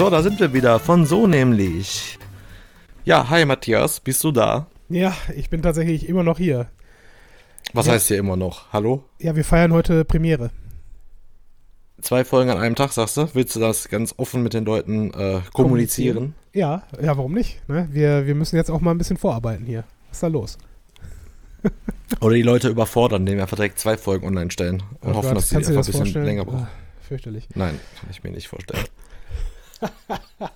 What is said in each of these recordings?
So, da sind wir wieder von so nämlich. Ja, hi Matthias, bist du da? Ja, ich bin tatsächlich immer noch hier. Was Ja. heißt hier immer noch? Hallo? Ja, wir feiern heute Premiere. Zwei Folgen an einem Tag, sagst du? Willst du das ganz offen mit den Leuten äh, kommunizieren? Ja, ja, warum nicht? Ne? Wir, wir müssen jetzt auch mal ein bisschen vorarbeiten hier. Was ist da los? Oder die Leute überfordern, indem wir einfach direkt zwei Folgen online stellen und Oh hoffen, Gott, dass sie einfach ein bisschen vorstellen? länger brauchen. Ah, fürchterlich. Nein, kann ich mir nicht vorstellen.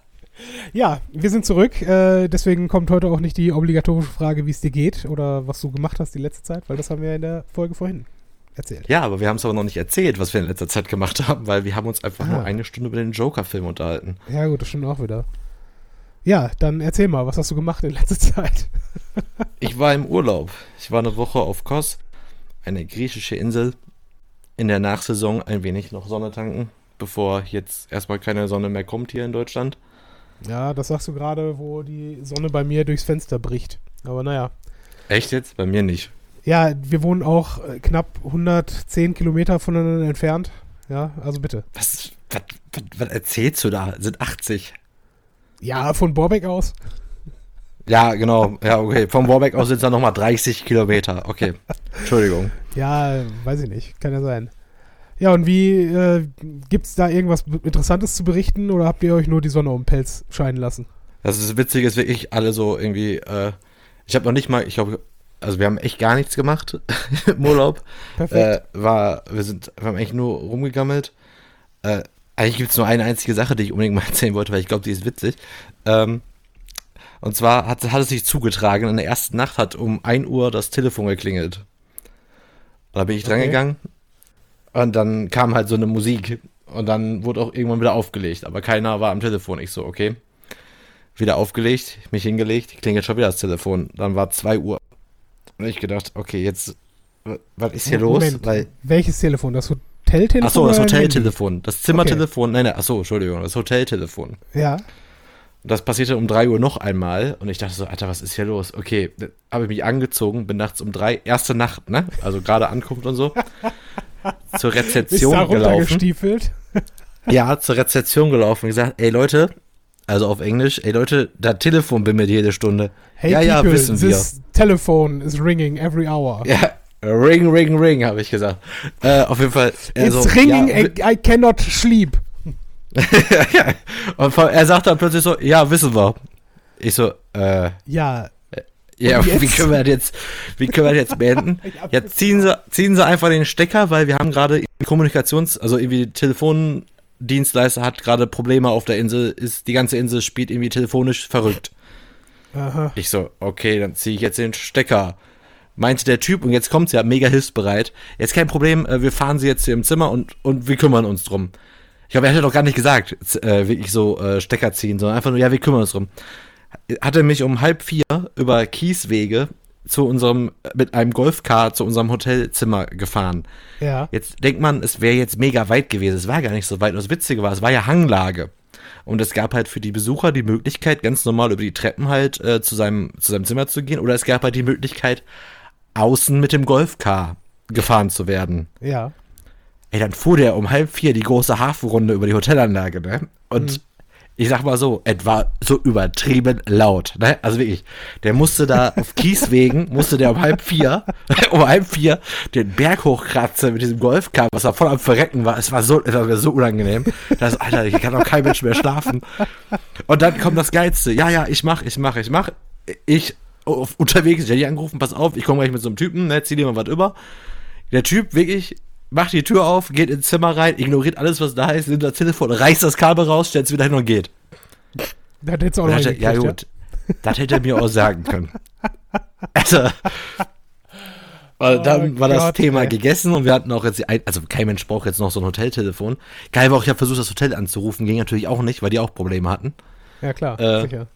Ja, wir sind zurück. Äh, deswegen kommt heute auch nicht die obligatorische Frage, wie es dir geht oder was du gemacht hast die letzte Zeit, weil das haben wir ja in der Folge vorhin erzählt. Ja, aber wir haben es aber noch nicht erzählt, was wir in letzter Zeit gemacht haben, weil wir haben uns einfach Ah. nur eine Stunde über den Joker-Film unterhalten. Ja, gut, das stimmt auch wieder. Ja, dann erzähl mal, was hast du gemacht in letzter Zeit? Ich war im Urlaub. Ich war eine Woche auf Kos, eine griechische Insel. In der Nachsaison ein wenig noch Sonne tanken, bevor jetzt erstmal keine Sonne mehr kommt hier in Deutschland. Ja, das sagst du gerade, wo die Sonne bei mir durchs Fenster bricht. Aber naja. Echt jetzt? Bei mir nicht. Ja, wir wohnen auch äh, knapp 110 Kilometer voneinander entfernt. Ja, also bitte. Was, was, was, was erzählst du da? Sind 80. Ja, von Borbeck aus. Ja, genau. Ja, okay. Vom Warbeck aus sind es dann nochmal 30 Kilometer. Okay. Entschuldigung. Ja, weiß ich nicht. Kann ja sein. Ja, und wie, äh, gibt's da irgendwas Interessantes zu berichten oder habt ihr euch nur die Sonne um den Pelz scheinen lassen? Das ist witzig, ist wirklich alle so irgendwie, äh, ich habe noch nicht mal, ich glaube, also wir haben echt gar nichts gemacht im Urlaub. Perfekt. Äh, war, wir sind, wir haben eigentlich nur rumgegammelt. Äh, eigentlich gibt es nur eine einzige Sache, die ich unbedingt mal erzählen wollte, weil ich glaube, die ist witzig. Ähm, und zwar hat, hat es sich zugetragen, in der ersten Nacht hat um 1 Uhr das Telefon geklingelt. Da bin ich Okay. drangegangen und dann kam halt so eine Musik und dann wurde auch irgendwann wieder aufgelegt, aber keiner war am Telefon. Ich so, okay. Wieder aufgelegt, mich hingelegt, klingelt schon wieder das Telefon. Dann war 2 Uhr. Und ich gedacht, okay, jetzt, wa- was ist hier los? Moment, Weil welches Telefon? Das Hoteltelefon? Ach so, das? Hoteltelefon. Das Zimmertelefon. Nein, nein, ach so, Entschuldigung, das Hoteltelefon. Ja. Das passierte um 3 Uhr noch einmal und ich dachte so, Alter, was ist hier los? Okay, dann habe ich mich angezogen, bin nachts um 3, erste Nacht, ne? Also gerade Ankunft und so. zur Rezeption da gelaufen. Ja, zur Rezeption gelaufen und gesagt, ey Leute, also auf Englisch, ey Leute, das Telefon bimmelt jede Stunde. Hey ja, ja, people, wissen wir. this telephone is ringing every hour. Ja, ring, ring, ring, habe ich gesagt. Äh, auf jeden Fall. er It's ringing, ja, I, I cannot sleep. ja. Und er sagt dann plötzlich so, ja, wissen wir. Ich so, äh, Ja, ja, wie können wir das jetzt, wie können wir das jetzt beenden? Ja, Jetzt ziehen sie, ziehen sie einfach den Stecker, weil wir haben gerade Kommunikations, also irgendwie Telefondienstleister hat gerade Probleme auf der Insel, ist, die ganze Insel spielt irgendwie telefonisch verrückt. aha. Ich so, okay, dann ziehe ich jetzt den Stecker. Meinte der Typ, und jetzt kommt's ja mega hilfsbereit. Jetzt kein Problem, äh, wir fahren sie jetzt hier im Zimmer und, und wir kümmern uns drum. Ich glaube, er hätte doch gar nicht gesagt, äh, wirklich so äh, Stecker ziehen, sondern einfach nur, ja, wir kümmern uns drum. Hatte mich um halb vier über Kieswege zu unserem, mit einem Golfcar zu unserem Hotelzimmer gefahren. Ja. Jetzt denkt man, es wäre jetzt mega weit gewesen. Es war gar nicht so weit. Und das Witzige war, es war ja Hanglage. Und es gab halt für die Besucher die Möglichkeit, ganz normal über die Treppen halt äh, zu, seinem, zu seinem Zimmer zu gehen. Oder es gab halt die Möglichkeit, außen mit dem Golfcar gefahren zu werden. Ja. Ey, dann fuhr der um halb vier die große Hafenrunde über die Hotelanlage, ne? Und ich sag mal so, es war so übertrieben laut, ne? Also wirklich, der musste da auf Kieswegen, musste der um halb vier, um halb vier den Berg hochkratzen mit diesem Golfcar, was da voll am Verrecken war. Es war so, es war so unangenehm. Das, Alter, hier kann doch kein Mensch mehr schlafen. Und dann kommt das Geilste. Ja, ja, ich mach, ich mach, ich mach. Ich auf, unterwegs, Jenny angerufen, pass auf, ich komme gleich mit so einem Typen, ne, zieh dir mal was über. Der Typ wirklich macht die Tür auf, geht ins Zimmer rein, ignoriert alles, was da ist, nimmt das Telefon, reißt das Kabel raus, stellt es wieder hin und geht. Da hättest du auch noch dachte, ja hingekriegt, gut, das hätte er mir auch sagen können. Also, und dann Oh war das Gott, Thema ey. gegessen und wir hatten auch jetzt, ein, also kein Mensch braucht jetzt noch so ein Hoteltelefon. Geil war auch, ich habe versucht, das Hotel anzurufen, ging natürlich auch nicht, weil die auch Probleme hatten. Ja, klar, Äh, sicher.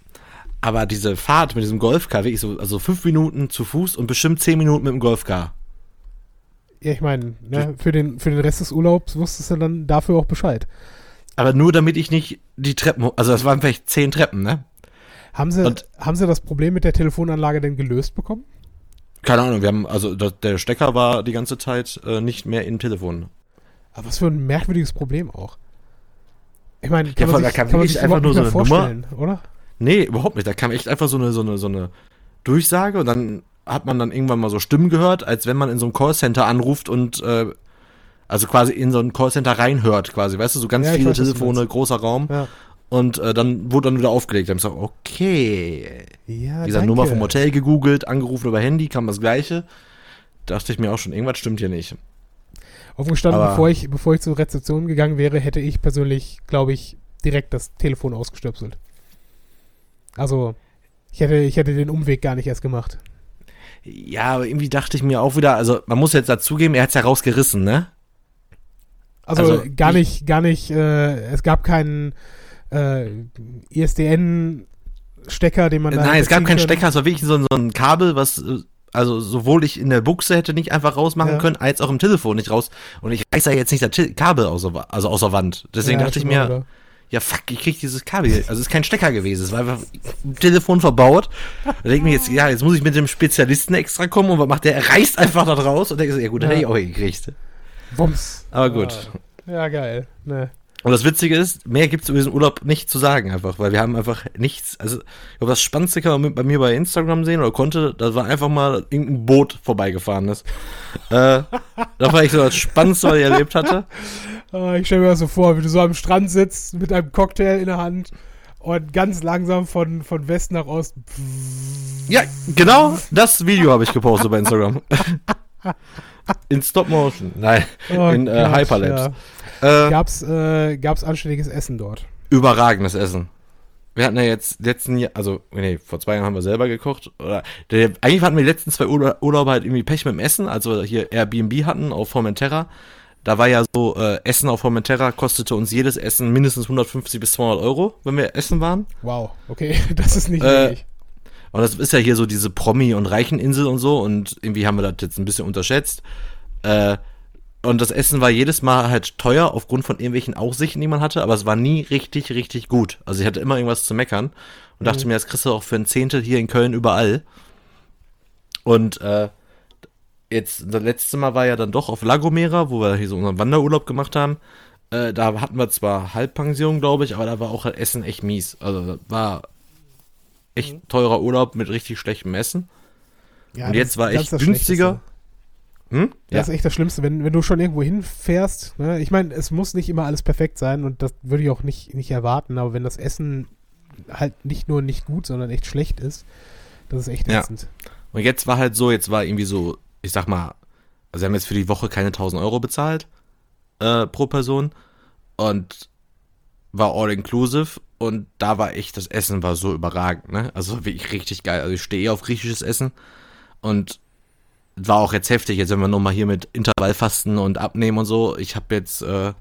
Aber diese Fahrt mit diesem Golfcar, wirklich so, also fünf Minuten zu Fuß und bestimmt zehn Minuten mit dem Golfcar. Ja, ich meine, ne, für, den, für den Rest des Urlaubs wusstest du dann dafür auch Bescheid. Aber nur damit ich nicht die Treppen, also das waren vielleicht zehn Treppen, ne? Haben sie, Und- haben sie das Problem mit der Telefonanlage denn gelöst bekommen? Keine Ahnung, wir haben, also der Stecker war die ganze Zeit äh, nicht mehr im Telefon. Aber was für ein merkwürdiges Problem auch. Ich meine, Ja, kann, vor man sich, da kam kann sich einfach nur nicht so eine vorstellen, oder? Nee, überhaupt nicht. Da kam echt einfach so eine, so eine, so eine Durchsage und dann hat man dann irgendwann mal so Stimmen gehört, als wenn man in so einem Callcenter anruft und äh, also quasi in so ein Callcenter reinhört, quasi, weißt du, so ganz Ja, viele weiß, Telefone, großer Raum Ja. und äh, dann wurde dann wieder aufgelegt. Dann hab ich gesagt, okay, Ja, dieser. Nummer vom Hotel gegoogelt, angerufen über Handy, kam das Gleiche. Dachte ich mir auch schon, irgendwas stimmt hier nicht. Offen gestanden, bevor ich, bevor ich zur Rezeption gegangen wäre, hätte ich persönlich, glaube ich, direkt das Telefon ausgestöpselt. Also, ich hätte, ich hätte den Umweg gar nicht erst gemacht. Ja, aber irgendwie dachte ich mir auch wieder, also man muss jetzt dazugeben, er hat's ja rausgerissen, ne? Also, Also, gar ich- nicht, gar nicht, äh, es gab keinen äh, ISDN-Stecker, den man da Nein, es gab keinen. Stecker, es war wirklich so ein, so ein Kabel, was, äh, also sowohl ich in der Buchse hätte nicht einfach rausmachen Ja. können, als auch im Telefon nicht raus. Und ich reiß ja jetzt nicht das Kabel aus also aus der Wand. Deswegen Ja, dachte ich mir, oder? Ja fuck, ich krieg dieses Kabel. Also es ist kein Stecker gewesen, es war einfach im Telefon verbaut. Da denke ich mir jetzt, ja, jetzt muss ich mit dem Spezialisten extra kommen und was macht der? Er reißt einfach da raus und denke so, ja gut, das Ja. hätte ich auch hingekriegt. Wumms. Aber gut. Ja, geil. Ne. Und das Witzige ist, mehr gibt's über diesen Urlaub nicht zu sagen einfach, weil wir haben einfach nichts, also ich glaube, das Spannendste kann man mit- bei mir bei Instagram sehen oder konnte, das war einfach mal irgendein Boot vorbeigefahren ist. äh, das war ich so das Spannendste, was ich erlebt hatte. Ah, ich stelle mir das so vor, wie du so am Strand sitzt mit einem Cocktail in der Hand und ganz langsam von, von West nach Ost. Ja, genau, das Video habe ich gepostet bei Instagram. In Stop Motion. Nein, Oh in äh, Gott, Hyperlapse. Ja. Äh, Gab's, äh, gab's anständiges Essen dort? überragendes Essen. Wir hatten ja jetzt letzten Jahr, also nee, vor zwei Jahren haben wir selber gekocht. Oder der, eigentlich hatten wir die letzten zwei Urla Urlaube halt irgendwie Pech mit dem Essen, als wir hier Airbnb hatten auf Formentera. Da war ja so, äh, Essen auf Formentera kostete uns jedes Essen mindestens 150 bis 200 Euro, wenn wir essen waren. Wow, okay, das ist nicht Äh, wenig. Und das ist ja hier so diese Promi- und Reicheninsel und so und irgendwie haben wir das jetzt ein bisschen unterschätzt. Äh, und das Essen war jedes Mal halt teuer aufgrund von irgendwelchen Aussichten, die man hatte, aber es war nie richtig, richtig gut. Also ich hatte immer irgendwas zu meckern und dachte mir, das kriegst du auch für ein Zehntel hier in Köln überall. Und äh, jetzt, das letzte Mal war ja dann doch auf Lagomera, wo wir hier so unseren Wanderurlaub gemacht haben. Äh, da hatten wir zwar Halbpension, glaube ich, aber da war auch das Essen echt mies. Also war echt teurer Urlaub mit richtig schlechtem Essen. Ja, und jetzt war echt günstiger. Hm? Das ist echt das Schlimmste, wenn, wenn du schon irgendwo hinfährst. Ne? Ich meine, es muss nicht immer alles perfekt sein und das würde ich auch nicht, nicht erwarten, aber wenn das Essen halt nicht nur nicht gut, sondern echt schlecht ist, das ist echt Ja. ätzend. Und jetzt war halt so, jetzt war irgendwie so, ich sag mal, also wir haben jetzt für die Woche keine 1000 Euro bezahlt äh, pro Person und war all inclusive und da war echt, das Essen war so überragend, ne? Also wirklich richtig geil. Also ich stehe eh auf griechisches Essen und war auch jetzt heftig, jetzt wenn wir nochmal hier mit Intervallfasten und Abnehmen und so. Ich habe jetzt, äh,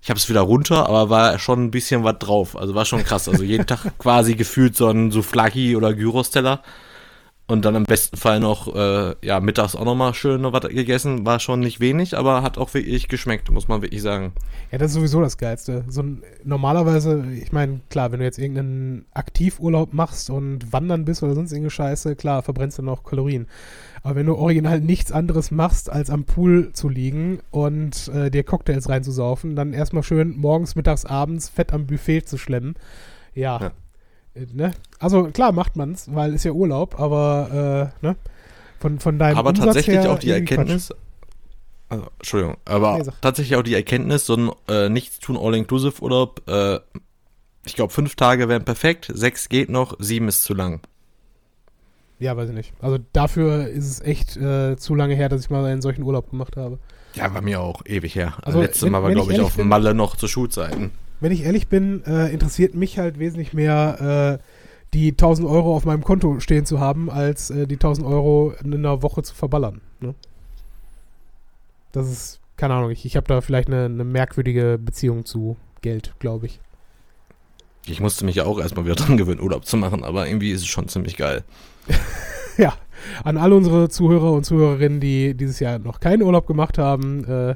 ich habe es wieder runter, aber war schon ein bisschen was drauf. Also war schon krass. Also jeden Tag quasi gefühlt so ein Souflaki oder Gyros-Teller. Und dann im besten Fall noch, äh, ja, mittags auch nochmal schön noch was gegessen. War schon nicht wenig, aber hat auch wirklich geschmeckt, muss man wirklich sagen. Ja, das ist sowieso das Geilste. So ein, normalerweise, ich meine, klar, wenn du jetzt irgendeinen Aktivurlaub machst und wandern bist oder sonst irgendeine Scheiße, klar, verbrennst du noch Kalorien. Aber wenn du original nichts anderes machst, als am Pool zu liegen und äh, dir Cocktails reinzusaufen, dann erstmal schön morgens, mittags, abends fett am Buffet zu schlemmen. Ja. Ja. Ne? Also klar macht man's, weil ist ja Urlaub, aber äh, ne? Von, von deinem aber Umsatz tatsächlich auch die Erkenntnis, also, Entschuldigung, aber Nee, tatsächlich auch die Erkenntnis, so ein äh, Nichtstun All-Inclusive-Urlaub, äh, ich glaube, fünf Tage wären perfekt, sechs geht noch, sieben ist zu lang. Ja, weiß ich nicht. Also dafür ist es echt äh, zu lange her, dass ich mal einen solchen Urlaub gemacht habe. Ja, bei mir auch, ewig her. Also, letztes wenn- Mal war, glaube ich auf bin- Malle noch zu Schulzeiten. Wenn ich ehrlich bin, äh, interessiert mich halt wesentlich mehr, äh, die 1000 Euro auf meinem Konto stehen zu haben, als äh, die 1000 Euro in einer Woche zu verballern. Ne? Das ist, keine Ahnung, ich, ich habe da vielleicht eine, eine merkwürdige Beziehung zu Geld, glaube ich. Ich musste mich ja auch erstmal wieder dran gewöhnen, Urlaub zu machen, aber irgendwie ist es schon ziemlich geil. Ja, an alle unsere Zuhörer und Zuhörerinnen, die dieses Jahr noch keinen Urlaub gemacht haben, äh,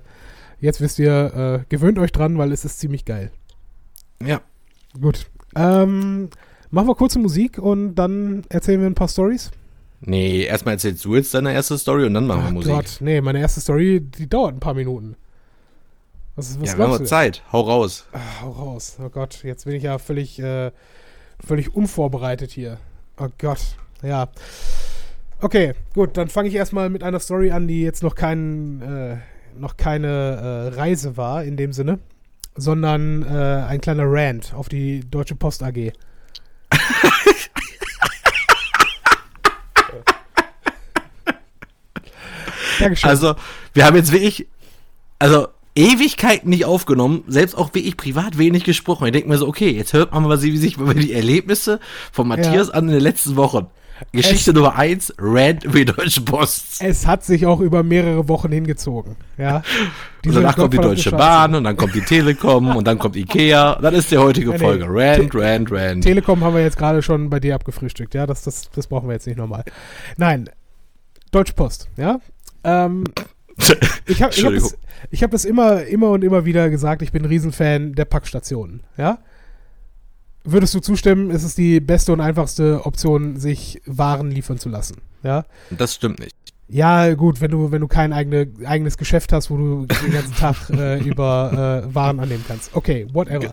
jetzt wisst ihr, äh, gewöhnt euch dran, weil es ist ziemlich geil. Ja, Gut. Ähm, machen wir kurze Musik und dann erzählen wir ein paar Stories. nee, erstmal erzählst du jetzt deine erste Story und dann machen wir Ach Musik. Gott, nee, meine erste Story, die dauert ein paar Minuten. Was, was ja, wir haben? Zeit. Hau raus. Ah, hau raus. Oh Gott, jetzt bin ich ja völlig, äh, völlig unvorbereitet hier. Oh Gott, ja. Okay, gut, dann fange ich erstmal mit einer Story an, die jetzt noch kein, äh, noch keine äh, Reise war in dem Sinne, sondern äh, ein kleiner Rant auf die Deutsche Post AG. Dankeschön. Also, wir haben jetzt wirklich, also Ewigkeiten nicht aufgenommen, selbst auch wirklich privat wenig gesprochen. Ich denke mir so, okay, jetzt hört man mal, wie sich über die Erlebnisse von Matthias Ja. an in den letzten Wochen. Geschichte Nummer eins, Rant über die Deutsche Post. es hat sich auch über mehrere Wochen hingezogen. Ja. Und danach kommt die Deutsche. Bahn und dann kommt die Telekom und dann kommt Ikea. Dann ist die heutige Nee. Folge. Rant, Rant, Rant. Telekom haben wir jetzt gerade schon bei dir abgefrühstückt, ja, das, das, das brauchen wir jetzt nicht nochmal. Nein, Deutsche Post, ja. Ähm, ich habe ich hab das, ich hab das immer, immer und immer wieder gesagt, ich bin ein Riesenfan der Packstationen, ja. Würdest du zustimmen, ist es die beste und einfachste Option, sich Waren liefern zu lassen, ja? Das stimmt nicht. Ja, gut, wenn du, wenn du kein eigene, eigenes Geschäft hast, wo du den ganzen Tag äh, über äh, Waren annehmen kannst. Okay, whatever.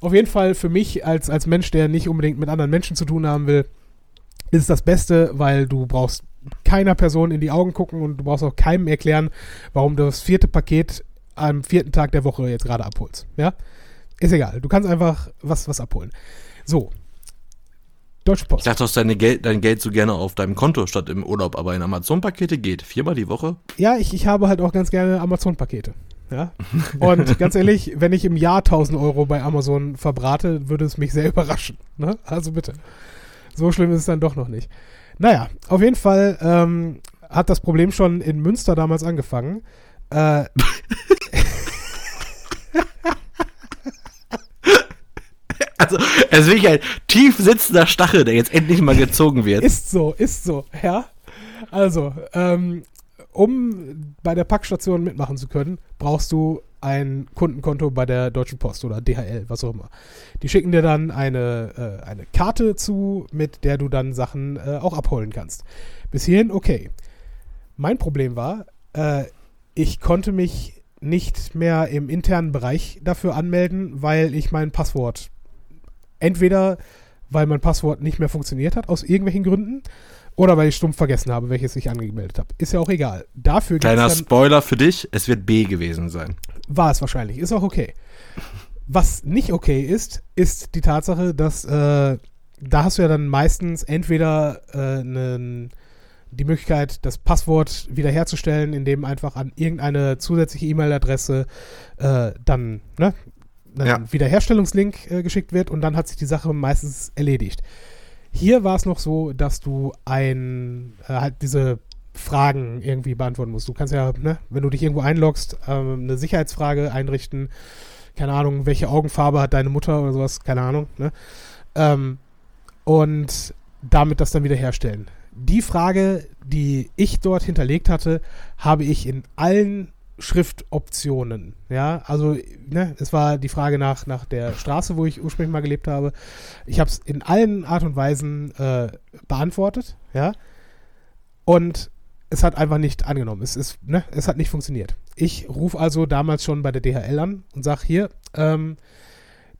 Auf jeden Fall für mich als, als Mensch, der nicht unbedingt mit anderen Menschen zu tun haben will, ist es das Beste, weil du brauchst keiner Person in die Augen gucken und du brauchst auch keinem erklären, warum du das vierte Paket am vierten Tag der Woche jetzt gerade abholst. Ja? Ist egal. Du kannst einfach was, was abholen. So. Deutsche Ich Post. dachte, dass deine Geld, dein Geld so gerne auf deinem Konto statt im Urlaub, aber in Amazon-Pakete geht. Viermal die Woche. Ja, ich, ich habe halt auch ganz gerne Amazon-Pakete. Ja. Und ganz ehrlich, wenn ich im Jahr 1000 Euro bei Amazon verbrate, würde es mich sehr überraschen. Ne? Also bitte. So schlimm ist es dann doch noch nicht. Naja, auf jeden Fall ähm, hat das Problem schon in Münster damals angefangen. Äh, Also, es ist wirklich ein tief sitzender Stachel, der jetzt endlich mal gezogen wird. Ist so, ist so, ja. Also, ähm, um bei der Packstation mitmachen zu können, brauchst du ein Kundenkonto bei der Deutschen Post oder DHL, was auch immer. Die schicken dir dann eine, äh, eine Karte zu, mit der du dann Sachen äh, auch abholen kannst. Bis hierhin okay. Mein Problem war, äh, ich konnte mich nicht mehr im internen Bereich dafür anmelden, weil ich mein Passwort entweder weil mein Passwort nicht mehr funktioniert hat, aus irgendwelchen Gründen, oder weil ich stumpf vergessen habe, welches ich angemeldet habe. Ist ja auch egal. Dafür Kleiner Spoiler für dich, es wird B gewesen sein. war es wahrscheinlich. Ist auch okay. Was nicht okay ist, ist die Tatsache, dass äh, da hast du ja dann meistens entweder äh, nen- die Möglichkeit, das Passwort wiederherzustellen, indem einfach an irgendeine zusätzliche E-Mail-Adresse äh, dann ne, ein Ja. Wiederherstellungslink äh, geschickt wird und dann hat sich die Sache meistens erledigt. Hier war es noch so, dass du ein äh, halt diese Fragen irgendwie beantworten musst. Du kannst ja, ne, wenn du dich irgendwo einloggst, ähm, eine Sicherheitsfrage einrichten. Keine Ahnung, welche Augenfarbe hat deine Mutter oder sowas, keine Ahnung. Ne? Ähm, und damit das dann wieder herstellen. Die Frage, die ich dort hinterlegt hatte, habe ich in allen Schriftoptionen. Ja, also ne, es war die Frage nach, nach der Straße, wo ich ursprünglich mal gelebt habe. Ich habe es in allen Art und Weisen äh, beantwortet. Ja, und es hat einfach nicht angenommen. Es, ist, ne, es hat nicht funktioniert. Ich rufe also damals schon bei der DHL an und sage hier, ähm,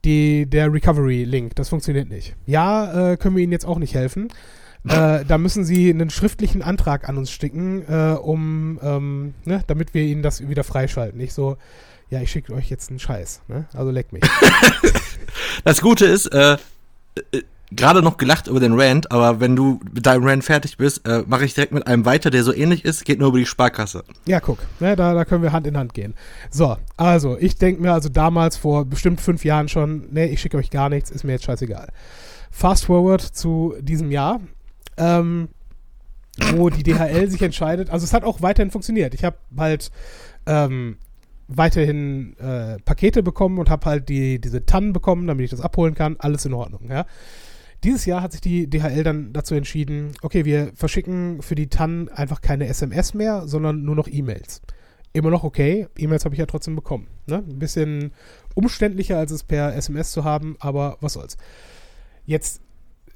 die, der Recovery-Link, das funktioniert nicht. Ja, äh, können wir Ihnen jetzt auch nicht helfen. Äh, da müssen Sie einen schriftlichen Antrag an uns schicken, äh, um, ähm, ne, damit wir Ihnen das wieder freischalten. Ich so, ja, ich schicke euch jetzt einen Scheiß. Ne? Also leck mich. Das Gute ist, äh, äh, gerade noch gelacht über den Rant, aber wenn du mit deinem Rant fertig bist, äh, mache ich direkt mit einem weiter, der so ähnlich ist, geht nur über die Sparkasse. Ja, guck, ne, da, da können wir Hand in Hand gehen. So, also, ich denke mir also damals vor bestimmt fünf Jahren schon, ne, ich schicke euch gar nichts, ist mir jetzt scheißegal. Fast forward zu diesem Jahr, ähm, wo die DHL sich entscheidet, also es hat auch weiterhin funktioniert. Ich habe halt ähm, weiterhin äh, Pakete bekommen und habe halt die, diese Tannen bekommen, damit ich das abholen kann, alles in Ordnung, ja. Dieses Jahr hat sich die DHL dann dazu entschieden, okay, wir verschicken für die TAN einfach keine SMS mehr, sondern nur noch E-Mails. Immer noch okay, E-Mails habe ich ja trotzdem bekommen. Ne? Ein bisschen umständlicher, als es per SMS zu haben, aber was soll's. Jetzt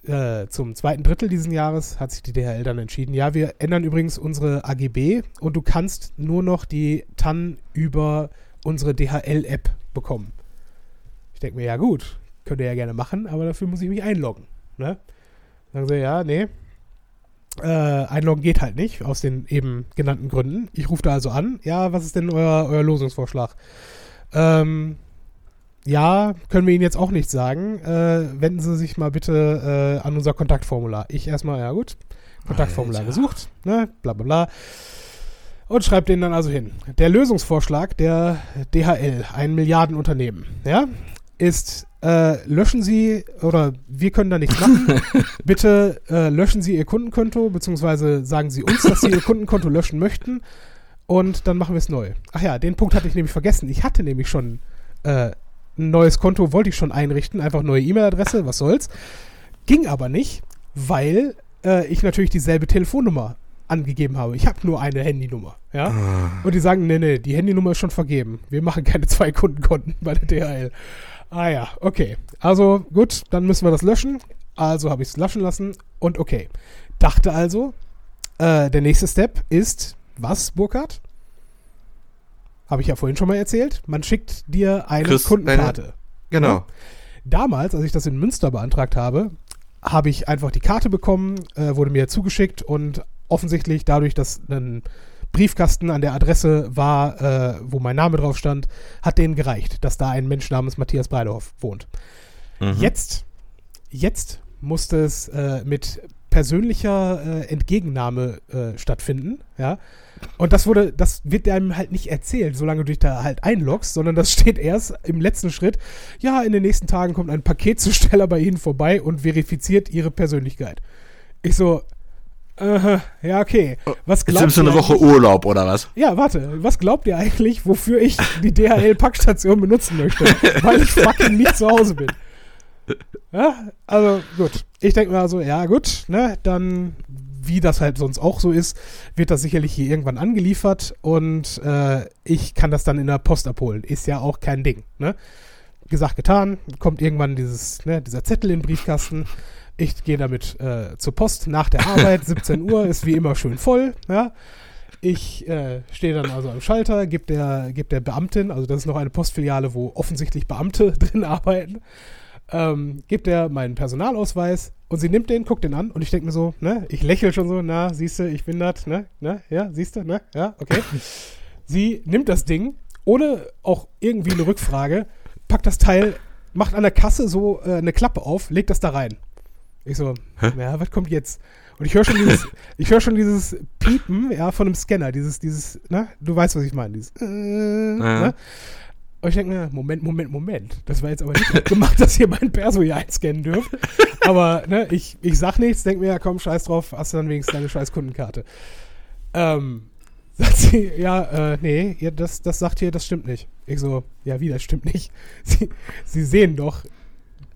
äh, zum zweiten Drittel dieses Jahres hat sich die DHL dann entschieden, ja, wir ändern übrigens unsere AGB und du kannst nur noch die TAN über unsere DHL-App bekommen. Ich denke mir, ja gut, könnt ihr ja gerne machen, aber dafür muss ich mich einloggen. Ne? Sagen sie, ja, nee. Äh, einloggen geht halt nicht, aus den eben genannten Gründen. Ich rufe da also an. Ja, was ist denn euer, euer Losungsvorschlag? Ähm, ja, können wir Ihnen jetzt auch nicht sagen. Äh, wenden Sie sich mal bitte äh, an unser Kontaktformular. Ich erstmal, ja gut, Kontaktformular Alter. gesucht, ne, bla bla bla. Und schreibt den dann also hin. Der Lösungsvorschlag der DHL, ein Milliardenunternehmen, ja, ist, äh, löschen Sie, oder wir können da nichts machen, bitte äh, löschen Sie Ihr Kundenkonto, beziehungsweise sagen Sie uns, dass Sie Ihr Kundenkonto löschen möchten und dann machen wir es neu. Ach ja, den Punkt hatte ich nämlich vergessen. Ich hatte nämlich schon äh, ein neues Konto, wollte ich schon einrichten, einfach neue E-Mail-Adresse, was soll's. Ging aber nicht, weil äh, ich natürlich dieselbe Telefonnummer angegeben habe. Ich habe nur eine Handynummer, ja. Ah. Und die sagen, nee, nee, die Handynummer ist schon vergeben. Wir machen keine zwei Kundenkonten bei der DHL. Ah ja, okay. Also gut, dann müssen wir das löschen. Also habe ich es löschen lassen und okay. Dachte also, äh, der nächste Step ist, was, Burkhard? Habe ich ja vorhin schon mal erzählt. Man schickt dir eine Kriegst Kundenkarte. Genau. Damals, als ich das in Münster beantragt habe, habe ich einfach die Karte bekommen, äh, wurde mir zugeschickt und offensichtlich dadurch, dass ein Briefkasten an der Adresse war, äh, wo mein Name drauf stand, hat denen gereicht, dass da ein Mensch namens Matthias Breiderhoff wohnt. Mhm. Jetzt, jetzt musste es äh, mit persönlicher äh, Entgegennahme äh, stattfinden, ja. Und das wurde, das wird einem halt nicht erzählt, solange du dich da halt einloggst, sondern das steht erst im letzten Schritt. Ja, in den nächsten Tagen kommt ein Paketzusteller bei Ihnen vorbei und verifiziert Ihre Persönlichkeit. Ich so, äh, ja, okay. Was Jetzt glaubt nimmst du eine Woche Urlaub oder was? ja, warte, was glaubt ihr eigentlich, wofür ich die DHL-Packstation benutzen möchte? Weil ich fucking nicht zu Hause bin. Ja, also gut. Ich denke mal so, ja gut, ne, dann, wie das halt sonst auch so ist, wird das sicherlich hier irgendwann angeliefert und äh, ich kann das dann in der Post abholen. Ist ja auch kein Ding, ne? Gesagt, getan, kommt irgendwann dieses, ne, dieser Zettel in den Briefkasten. Ich gehe damit äh, zur Post nach der Arbeit, 17 Uhr, ist wie immer schön voll, ja. Ich äh, stehe dann also am Schalter, gebe der, geb der Beamtin, also das ist noch eine Postfiliale, wo offensichtlich Beamte drin arbeiten, ähm, gibt der meinen Personalausweis und sie nimmt den, guckt den an und ich denke mir so, ne, ich lächle schon so, na, siehst du, ich bin das, ne, ne, ja, siehst du, ne, ja, okay. sie nimmt das Ding, ohne auch irgendwie eine Rückfrage, packt das Teil, macht an der Kasse so äh, eine Klappe auf, legt das da rein. Ich so, Hä? ja, was kommt jetzt? Und ich höre schon dieses, ich höre schon dieses Piepen, ja, von einem Scanner, dieses, dieses, ne, du weißt, was ich meine, dieses, äh, ne? Und ich denke mir, Moment, Moment, Moment. Das war jetzt aber nicht gemacht, dass ihr mein Perso hier einscannen dürft. Aber ne, ich, ich sag nichts, denke mir, ja komm, scheiß drauf, hast du dann wenigstens deine scheiß Kundenkarte. Ähm, sagt sie, ja, äh, nee, ihr, das, das sagt hier, das stimmt nicht. Ich so, ja, wie, das stimmt nicht. Sie, sie sehen doch,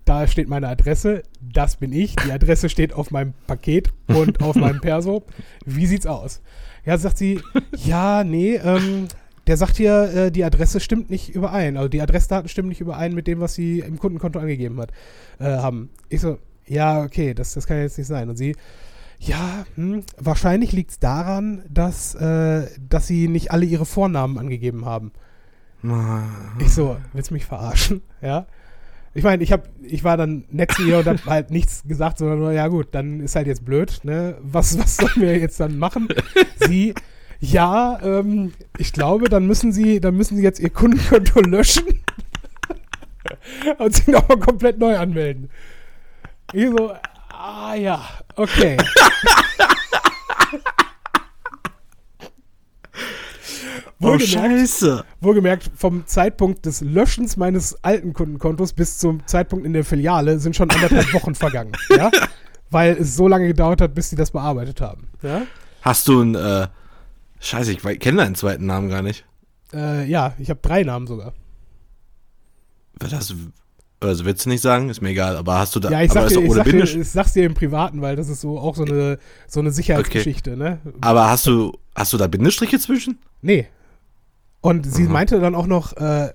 da steht meine Adresse, das bin ich. Die Adresse steht auf meinem Paket und auf meinem Perso. Wie sieht's aus? Ja, sagt sie, ja, nee, ähm, der sagt hier, äh, die Adresse stimmt nicht überein. Also die Adressdaten stimmen nicht überein mit dem, was sie im Kundenkonto angegeben hat, äh, haben. Ich so, ja, okay, das, das kann jetzt nicht sein. Und sie, ja, hm, wahrscheinlich liegt es daran, dass, äh, dass sie nicht alle ihre Vornamen angegeben haben. Ich so, willst du mich verarschen? Ja. Ich meine, ich hab, ich war dann nett zu ihr und hab halt nichts gesagt, sondern nur, ja gut, dann ist halt jetzt blöd, ne? Was, was sollen wir jetzt dann machen? Sie, ja, ähm, ich glaube, dann müssen sie, dann müssen sie jetzt ihr Kundenkonto löschen und sich nochmal komplett neu anmelden. Ich so, ah ja, okay. Oh, Wohlgemerkt, scheiße. Wohlgemerkt, vom Zeitpunkt des Löschens meines alten Kundenkontos bis zum Zeitpunkt in der Filiale sind schon anderthalb Wochen vergangen. Ja? Weil es so lange gedauert hat, bis sie das bearbeitet haben. Ja, Hast du einen, äh, scheiße, ich kenne deinen zweiten Namen gar nicht. äh, ja ich habe drei Namen sogar. Das, also willst du nicht sagen? Ist mir egal, aber hast du da, Ja, ich aber sag, ist dir, ich, sag dir, ich sag's dir im Privaten, weil das ist so auch so eine, so eine Sicherheitsgeschichte, ne? Aber hast du, hast du da Bindestriche zwischen? Nee. Und sie Aha. meinte dann auch noch, äh,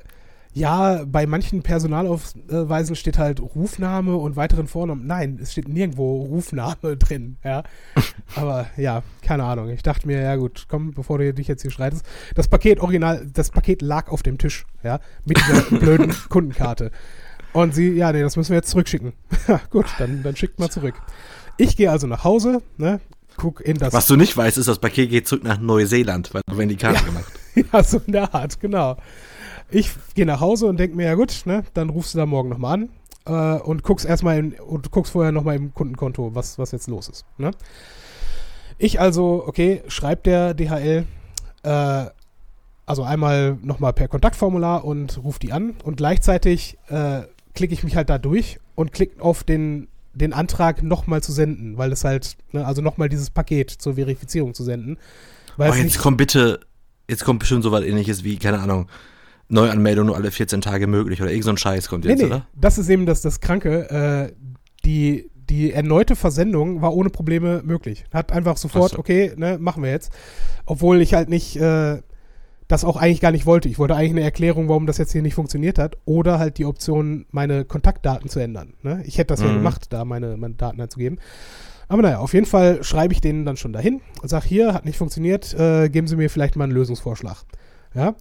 ja, bei manchen Personalausweisen steht halt Rufname und weiteren Vornamen. Nein, es steht nirgendwo Rufname drin, ja. Aber ja, keine Ahnung. Ich dachte mir, ja gut, komm, bevor du dich jetzt hier streitest. Das Paket original, das Paket lag auf dem Tisch, ja, mit dieser blöden Kundenkarte. Und sie, ja, nee, das müssen wir jetzt zurückschicken. gut, dann, dann schickt mal zurück. Ich gehe also nach Hause, ne, guck in das. Was du nicht weißt, ist, das Paket geht zurück nach Neuseeland, weil du in die Karte Ja. gemacht. ja, so in der Art, genau. Ich gehe nach Hause und denke mir, ja gut, ne, dann rufst du da morgen nochmal an äh, und guckst erstmal in, und guckst vorher nochmal im Kundenkonto, was, was jetzt los ist. Ne? Ich also, okay, schreibt der DHL, äh, also einmal nochmal per Kontaktformular und ruf die an und gleichzeitig äh, klicke ich mich halt da durch und klicke auf den, den Antrag nochmal zu senden, weil es halt, ne, also nochmal dieses Paket zur Verifizierung zu senden. Weil Oh, jetzt kommt bitte, jetzt kommt bestimmt so was ähnliches wie, keine Ahnung, Neuanmeldung nur alle 14 Tage möglich oder irgend so ein Scheiß kommt jetzt, nee, nee, oder? das ist eben das, das Kranke. Äh, die, die erneute Versendung war ohne Probleme möglich. Hat einfach sofort, so. okay, ne, machen wir jetzt. Obwohl ich halt nicht, äh, das auch eigentlich gar nicht wollte. Ich wollte eigentlich eine Erklärung, warum das jetzt hier nicht funktioniert hat. Oder halt die Option, meine Kontaktdaten zu ändern. Ne? Ich hätte das ja Mhm. gemacht, da meine, meine Daten einzugeben. Aber naja, auf jeden Fall schreibe ich denen dann schon dahin und sage, hier, hat nicht funktioniert, äh, geben Sie mir vielleicht mal einen Lösungsvorschlag. Ja.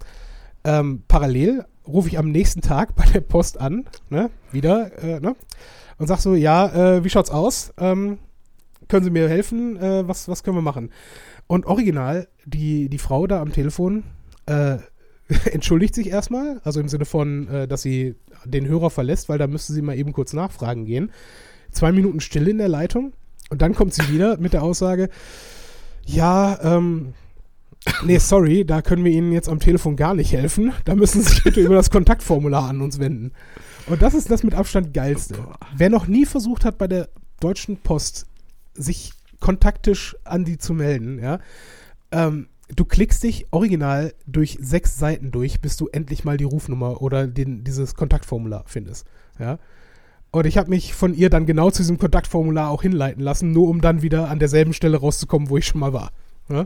Ähm, parallel rufe ich am nächsten Tag bei der Post an, ne, wieder, äh, ne, und sag so, ja, äh, wie schaut's aus? Ähm, können Sie mir helfen? Äh, was, was können wir machen? Und original, die, die Frau da am Telefon äh, entschuldigt sich erstmal, also im Sinne von, äh, dass sie den Hörer verlässt, weil da müsste sie mal eben kurz nachfragen gehen. Zwei Minuten Stille in der Leitung und dann kommt sie wieder mit der Aussage, ja, ähm, nee, sorry, da können wir Ihnen jetzt am Telefon gar nicht helfen. Da müssen Sie sich bitte über das Kontaktformular an uns wenden. Und das ist das mit Abstand geilste. Wer noch nie versucht hat, bei der Deutschen Post sich kontaktisch an die zu melden, ja, ähm, du klickst dich original durch sechs Seiten durch, bis du endlich mal die Rufnummer oder den, dieses Kontaktformular findest, ja. Und ich habe mich von ihr dann genau zu diesem Kontaktformular auch hinleiten lassen, nur um dann wieder an derselben Stelle rauszukommen, wo ich schon mal war. Ja?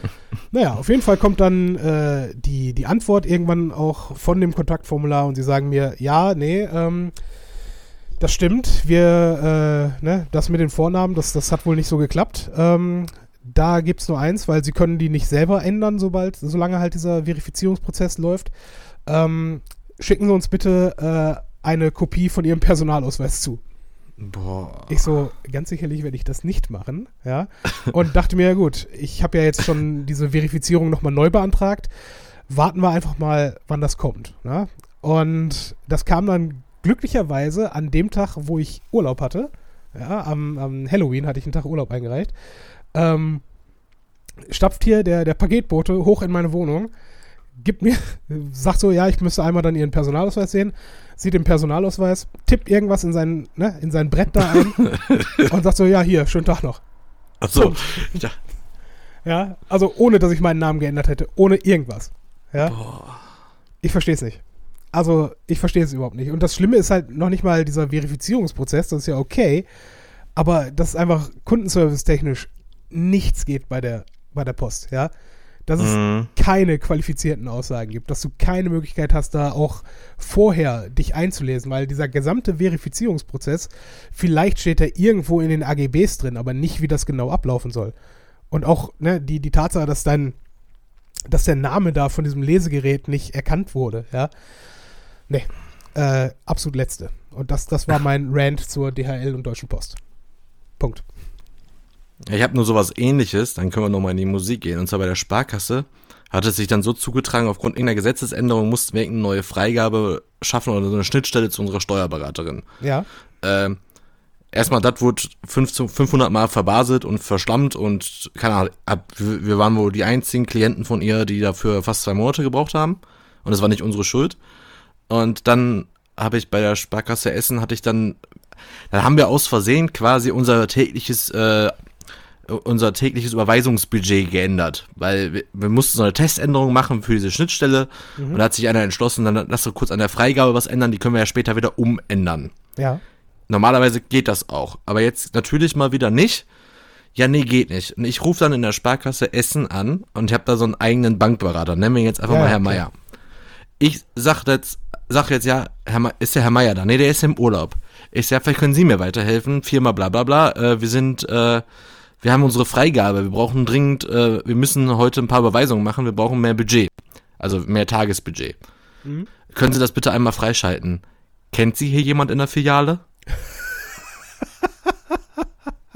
naja, auf jeden Fall kommt dann äh, die, die Antwort irgendwann auch von dem Kontaktformular und sie sagen mir, ja, nee, ähm, das stimmt, wir, äh, ne, das mit den Vornamen, das, das hat wohl nicht so geklappt. Ähm, da gibt es nur eins, weil sie können die nicht selber ändern, sobald, solange halt dieser Verifizierungsprozess läuft. Ähm, schicken Sie uns bitte äh, eine Kopie von Ihrem Personalausweis zu. Boah. Ich so, ganz sicherlich werde ich das nicht machen, ja. Und dachte mir, ja gut, ich habe ja jetzt schon diese Verifizierung nochmal neu beantragt. Warten wir einfach mal, wann das kommt. Ne? Und das kam dann glücklicherweise an dem Tag, wo ich Urlaub hatte. Ja, am, am Halloween hatte ich einen Tag Urlaub eingereicht. Ähm, stapft hier der, der Paketbote hoch in meine Wohnung, gibt mir, sagt so, ja, ich müsste einmal dann ihren Personalausweis sehen, sieht den Personalausweis, tippt irgendwas in sein, ne, in sein Brett da ein und sagt so, ja, hier, schönen Tag noch. Achso. Ja. Ja, also ohne, dass ich meinen Namen geändert hätte, ohne irgendwas. Ja, Boah. ich verstehe es nicht. Also, ich verstehe es überhaupt nicht. Und das Schlimme ist halt noch nicht mal dieser Verifizierungsprozess, das ist ja okay, aber dass es einfach kundenservice-technisch nichts geht bei der, bei der Post, ja. Dass es Mhm. keine qualifizierten Aussagen gibt, dass du keine Möglichkeit hast, da auch vorher dich einzulesen, weil dieser gesamte Verifizierungsprozess, vielleicht steht er irgendwo in den AGBs drin, aber nicht, wie das genau ablaufen soll. Und auch ne, die, die Tatsache, dass dein, dass der Name da von diesem Lesegerät nicht erkannt wurde, ja. Nee, äh, absolut letzte. Und das, das war mein Rant zur DHL und Deutschen Post. Punkt. Ich habe nur sowas ähnliches, dann können wir nochmal in die Musik gehen. Und zwar bei der Sparkasse hat es sich dann so zugetragen, aufgrund irgendeiner Gesetzesänderung mussten wir irgendeine neue Freigabe schaffen oder so eine Schnittstelle zu unserer Steuerberaterin. Ja, Ähm, erstmal, das wurde 15 500 Mal verbaselt und verschlammt und keine Ahnung, ab, wir wir waren wohl die einzigen Klienten von ihr, die dafür fast zwei Monate gebraucht haben. Und das war nicht unsere Schuld. Und dann habe ich bei der Sparkasse Essen, hatte ich dann, dann haben wir aus Versehen quasi unser tägliches, äh, unser tägliches Überweisungsbudget geändert, weil wir, wir mussten so eine Teständerung machen für diese Schnittstelle und da hat sich einer entschlossen, dann lass doch kurz an der Freigabe was ändern, die können wir ja später wieder umändern. ja. Normalerweise geht das auch. Aber jetzt natürlich mal wieder nicht. Ja, nee, geht nicht. Und ich rufe dann in der Sparkasse Essen an und ich habe da so einen eigenen Bankberater. Nennen wir ihn jetzt einfach Ja, mal Herr okay. Meier. Ich sag jetzt, sag jetzt, ja, Herr ist der Herr Meier da? Nee, der ist im Urlaub. Ich sag, vielleicht können Sie mir weiterhelfen. Firma bla bla bla. Äh, wir sind, äh, wir haben unsere Freigabe. Wir brauchen dringend, äh, wir müssen heute ein paar Überweisungen machen. Wir brauchen mehr Budget. Also mehr Tagesbudget. Mhm. Können Sie das bitte einmal freischalten? Kennt Sie hier jemand in der Filiale?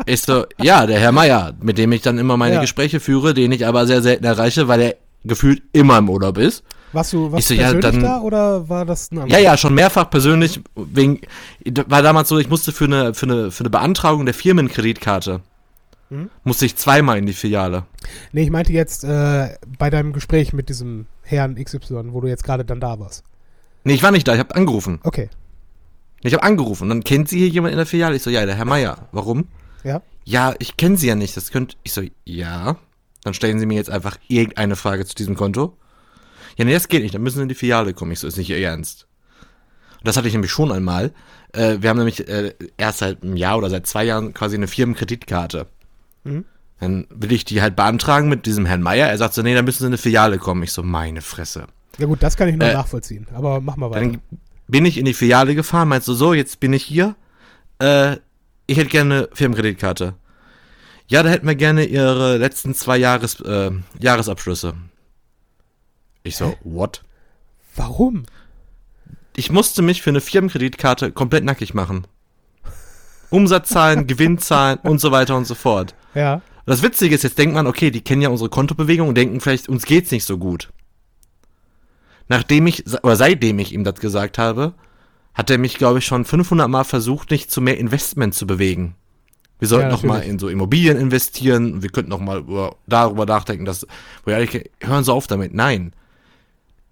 Ich so, ja, der Herr Meier, mit dem ich dann immer meine Ja. Gespräche führe, den ich aber sehr selten erreiche, weil er gefühlt immer im Urlaub ist. Warst du was Ich so, ja, persönlich dann- da oder war das ein Ja, anderer? ja, schon mehrfach persönlich, wegen, war damals so, ich musste für eine, für eine, für eine Beantragung der Firmenkreditkarte, Mhm. musste ich zweimal in die Filiale. Nee, ich meinte jetzt äh, bei deinem Gespräch mit diesem Herrn XY, wo du jetzt gerade dann da warst. Nee, ich war nicht da, ich habe angerufen. Okay, Ich habe angerufen und dann kennt sie hier jemand in der Filiale? Ich so, ja, der Herr Meier. Warum? ja. Ja, ich kenne sie ja nicht, das könnt, ich so, ja. Dann stellen sie mir jetzt einfach irgendeine Frage zu diesem Konto. Ja, nee, das geht nicht, dann müssen sie in die Filiale kommen. Ich so, ist nicht ihr Ernst. Und das hatte ich nämlich schon einmal. Äh, wir haben nämlich äh, erst seit einem Jahr oder seit zwei Jahren quasi eine Firmenkreditkarte. Mhm. Dann will ich die halt beantragen mit diesem Herrn Meier. Er sagt so, nee, dann müssen sie in eine Filiale kommen. Ich so, meine Fresse. Ja gut, das kann ich noch Äh, nachvollziehen. Aber mach mal weiter. Dann bin ich in die Filiale gefahren, meinst du, so, jetzt bin ich hier. Äh, ich hätte gerne eine Firmenkreditkarte. Ja, da hätten wir gerne ihre letzten zwei Jahres, äh, Jahresabschlüsse. Ich so, Hä? what? Warum? Ich musste mich für eine Firmenkreditkarte komplett nackig machen. Umsatzzahlen, Gewinnzahlen und so weiter und so fort. Ja. Das Witzige ist, jetzt denkt man, okay, die kennen ja unsere Kontobewegung und denken vielleicht, uns geht's nicht so gut. Nachdem ich, oder seitdem ich ihm das gesagt habe, hat er mich, glaube ich, schon 500 Mal versucht, nicht zu mehr Investment zu bewegen. Wir sollten Ja, noch mal in so Immobilien investieren, wir könnten noch mal über, darüber nachdenken, dass, wo ich, hören Sie auf damit, nein.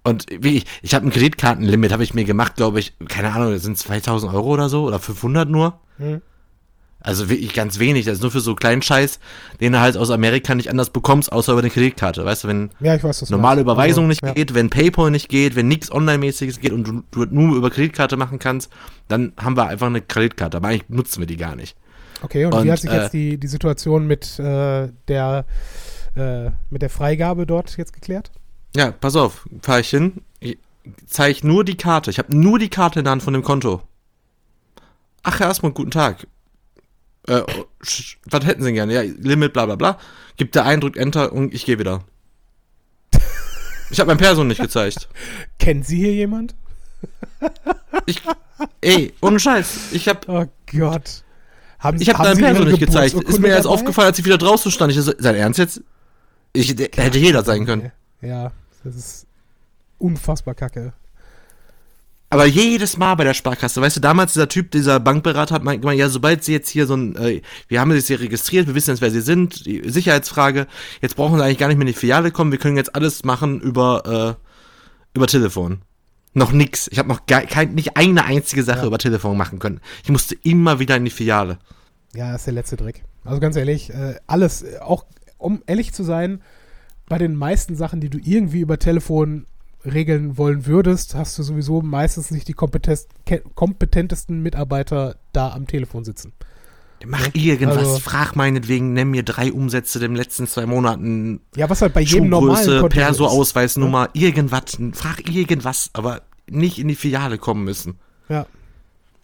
Und wie ich, ich habe ein Kreditkartenlimit, habe ich mir gemacht, glaube ich, keine Ahnung, das sind 2000 Euro oder so, oder 500 nur. Hm. Also wirklich ganz wenig, das ist nur für so kleinen Scheiß, den du halt aus Amerika nicht anders bekommst, außer über eine Kreditkarte. Weißt du, wenn Ja, weiß normale Überweisung nicht ja. geht, wenn PayPal nicht geht, wenn nichts Online-mäßiges geht und du, du nur über Kreditkarte machen kannst, dann haben wir einfach eine Kreditkarte. Aber eigentlich nutzen wir die gar nicht. Okay, und, Und, wie hat sich äh, jetzt die, die Situation mit, äh, der, äh, mit der Freigabe dort jetzt geklärt? Ja, pass auf, fahr ich hin, ich zeig nur die Karte. Ich habe nur die Karte in der Hand von dem Konto. Ach, Herr Asmund, guten Tag. Äh, was hätten Sie gerne? Ja, Limit, bla bla bla. Gibt der ein, drückt Enter und ich gehe wieder. Ich habe mein Person nicht gezeigt. Kennen Sie hier jemand? Ich, ey, ohne Scheiß. Ich habe Oh Gott. Haben, ich hab haben dein Sie Perso Ihre nicht gezeigt. Ist mir erst aufgefallen, als ich wieder draußen stand. Ich so, sein Ernst jetzt? Ich, hätte jeder sein können. Ja, das ist unfassbar kacke. Aber jedes Mal bei der Sparkasse, weißt du, damals dieser Typ, dieser Bankberater hat gemeint, ja, sobald sie jetzt hier so ein, äh, wir haben sich hier registriert, wir wissen jetzt, wer sie sind, die Sicherheitsfrage, jetzt brauchen sie eigentlich gar nicht mehr in die Filiale kommen, wir können jetzt alles machen über, äh, über Telefon. Noch nix. Ich habe noch gar, kein, nicht eine einzige Sache Ja. über Telefon machen können. Ich musste immer wieder in die Filiale. Ja, das ist der letzte Dreck. Also ganz ehrlich, äh, alles, auch um ehrlich zu sein, bei den meisten Sachen, die du irgendwie über Telefon regeln wollen würdest, hast du sowieso meistens nicht die kompetentesten Mitarbeiter da am Telefon sitzen. Mach irgendwas, Also- frag meinetwegen, nenn mir drei Umsätze in den letzten zwei Monaten, Ja, was halt bei jedem normalen ist. Perso-Ausweisnummer, irgendwas, frag irgendwas, aber nicht in die Filiale kommen müssen. Ja.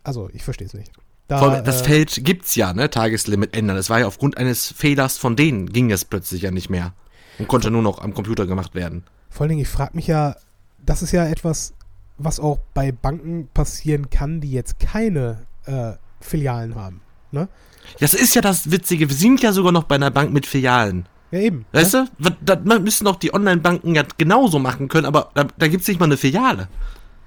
Also, ich verstehe es nicht. Da, allem, das äh, Feld gibt's ja, ne? Tageslimit ändern. Das war ja aufgrund eines Fehlers von denen ging es plötzlich ja nicht mehr. Und konnte nur noch am Computer gemacht werden. Vor allen Dingen, ich frage mich ja, das ist ja etwas, was auch bei Banken passieren kann, die jetzt keine äh, Filialen haben. Ne? Das ist ja das Witzige. Wir sind ja sogar noch bei einer Bank mit Filialen. Ja, eben. Weißt ne? du? Da müssen doch die Online-Banken ja genauso machen können, aber da, da gibt's nicht mal eine Filiale.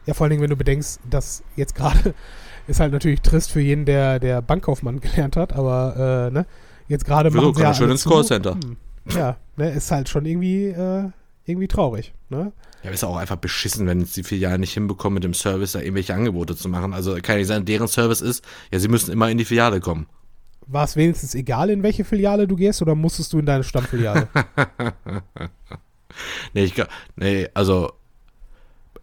Ja, vor allen Dingen, wenn du bedenkst, dass jetzt gerade ist halt natürlich trist für jeden, der, der Bankkaufmann gelernt hat, aber äh, ne, jetzt gerade machen sie ja man schön ins. Callcenter. Hm. Ja, ne, ist halt schon irgendwie, äh, irgendwie traurig. Ne? Ja, ist auch einfach beschissen, wenn jetzt die Filialen nicht hinbekommen, mit dem Service da irgendwelche Angebote zu machen. Also kann ja nicht sein, deren Service ist, ja, sie müssen immer in die Filiale kommen. War es wenigstens egal, in welche Filiale du gehst, oder musstest du in deine Stammfiliale? Nee, ich nee, also,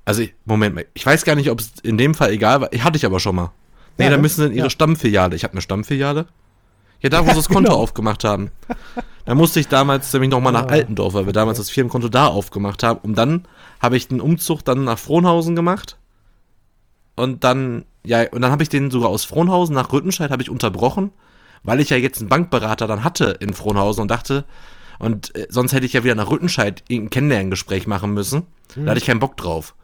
also, Moment mal, ich weiß gar nicht, ob es in dem Fall egal war, hatte ich aber schon mal. Nee, Ja, dann ne? müssen sie in ihre Ja. Stammfiliale. Ich habe eine Stammfiliale. Ja, da, wo sie das Konto Genau. aufgemacht haben. Da musste ich damals nämlich nochmal nach Ah, Altendorf, weil wir damals das Firmenkonto da aufgemacht haben. Und dann habe ich den Umzug dann nach Frohnhausen gemacht. Und dann, ja, und dann habe ich den sogar aus Frohnhausen nach Rüttenscheid habe ich unterbrochen, weil ich ja jetzt einen Bankberater dann hatte in Frohnhausen und dachte, und äh, sonst hätte ich ja wieder nach Rüttenscheid irgendein Kennenlerngespräch machen müssen. Da hatte ich keinen Bock drauf.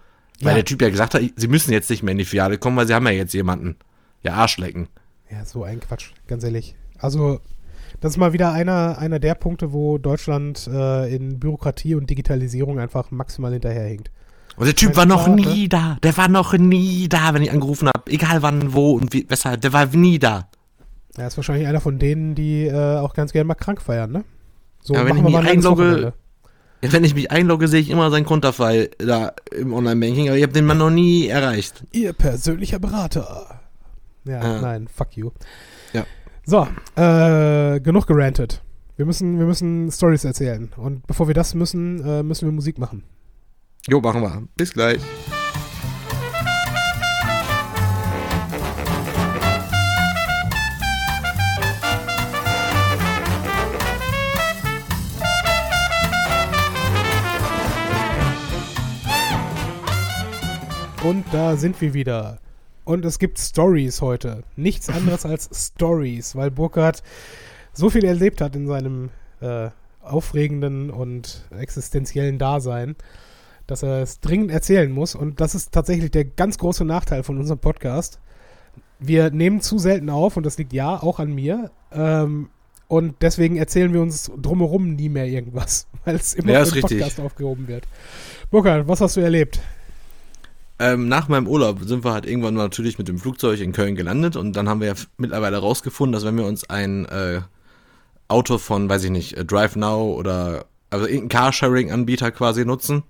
Weil Ja. der Typ ja gesagt hat, sie müssen jetzt nicht mehr in die Filiale kommen, weil sie haben ja jetzt jemanden. Ja, Arschlecken. Ja, so ein Quatsch, ganz ehrlich. Also, das ist mal wieder einer, einer der Punkte, wo Deutschland äh, in Bürokratie und Digitalisierung einfach maximal hinterherhinkt. Und der Typ war noch nie da. Der war noch nie da, wenn ich angerufen habe. Egal wann, wo und wie, weshalb. Der war nie da. Er ist wahrscheinlich einer von denen, die äh, auch ganz gerne mal krank feiern, ne? So, Ja, wenn ich mich einlogge-. Wenn ich mich einlogge, sehe ich immer seinen Konterfall da im Online-Banking, aber ich habe den Mann noch nie erreicht. Ihr persönlicher Berater. Ja, Ah. nein, fuck you. So, äh, genug gerantet. Wir müssen, wir müssen Stories erzählen. Und bevor wir das müssen, äh, müssen wir Musik machen. Jo, machen wir. Bis gleich. Und da sind wir wieder. Und es gibt Stories heute. Nichts anderes als Stories, weil Burkhard so viel erlebt hat in seinem äh, aufregenden und existenziellen Dasein, dass er es dringend erzählen muss. Und das ist tatsächlich der ganz große Nachteil von unserem Podcast. Wir nehmen zu selten auf und das liegt ja auch an mir. Ähm, und deswegen erzählen wir uns drumherum nie mehr irgendwas, weil es immer Ja, im ist richtig. Podcast aufgehoben wird. Burkhard, was hast du erlebt? Ähm, nach meinem Urlaub sind wir halt irgendwann natürlich mit dem Flugzeug in Köln gelandet und dann haben wir ja mittlerweile rausgefunden, dass wenn wir uns ein äh, Auto von, weiß ich nicht, äh, Drive Now oder also irgendein Carsharing-Anbieter quasi nutzen,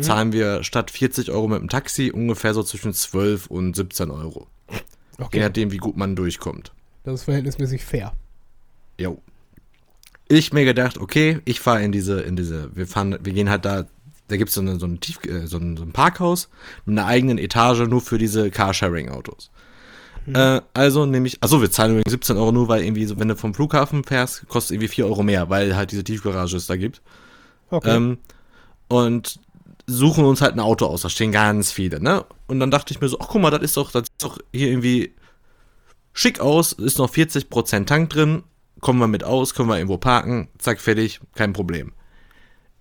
zahlen wir statt 40 Euro mit dem Taxi ungefähr so zwischen 12 und 17 Euro. Je Okay, nachdem, wie gut man durchkommt. das ist verhältnismäßig fair. Jo. Ich mir gedacht, okay, ich fahre in diese, in diese, wir fahren, wir gehen halt da, da gibt's so, eine, so, ein Tief, äh, so, ein, so ein Parkhaus mit einer eigenen Etage nur für diese Carsharing-Autos. Äh, also nämlich, also wir zahlen übrigens 17 Euro nur, weil irgendwie, so, wenn du vom Flughafen fährst, kostet irgendwie 4 Euro mehr, weil halt diese Tiefgarage es da gibt. Okay. Ähm, und suchen uns halt ein Auto aus, da stehen ganz viele, ne? Und dann dachte ich mir so, ach guck mal, das ist doch, das ist doch hier irgendwie schick aus, ist noch 40% Tank drin, kommen wir mit aus, können wir irgendwo parken, zack, fertig, kein Problem.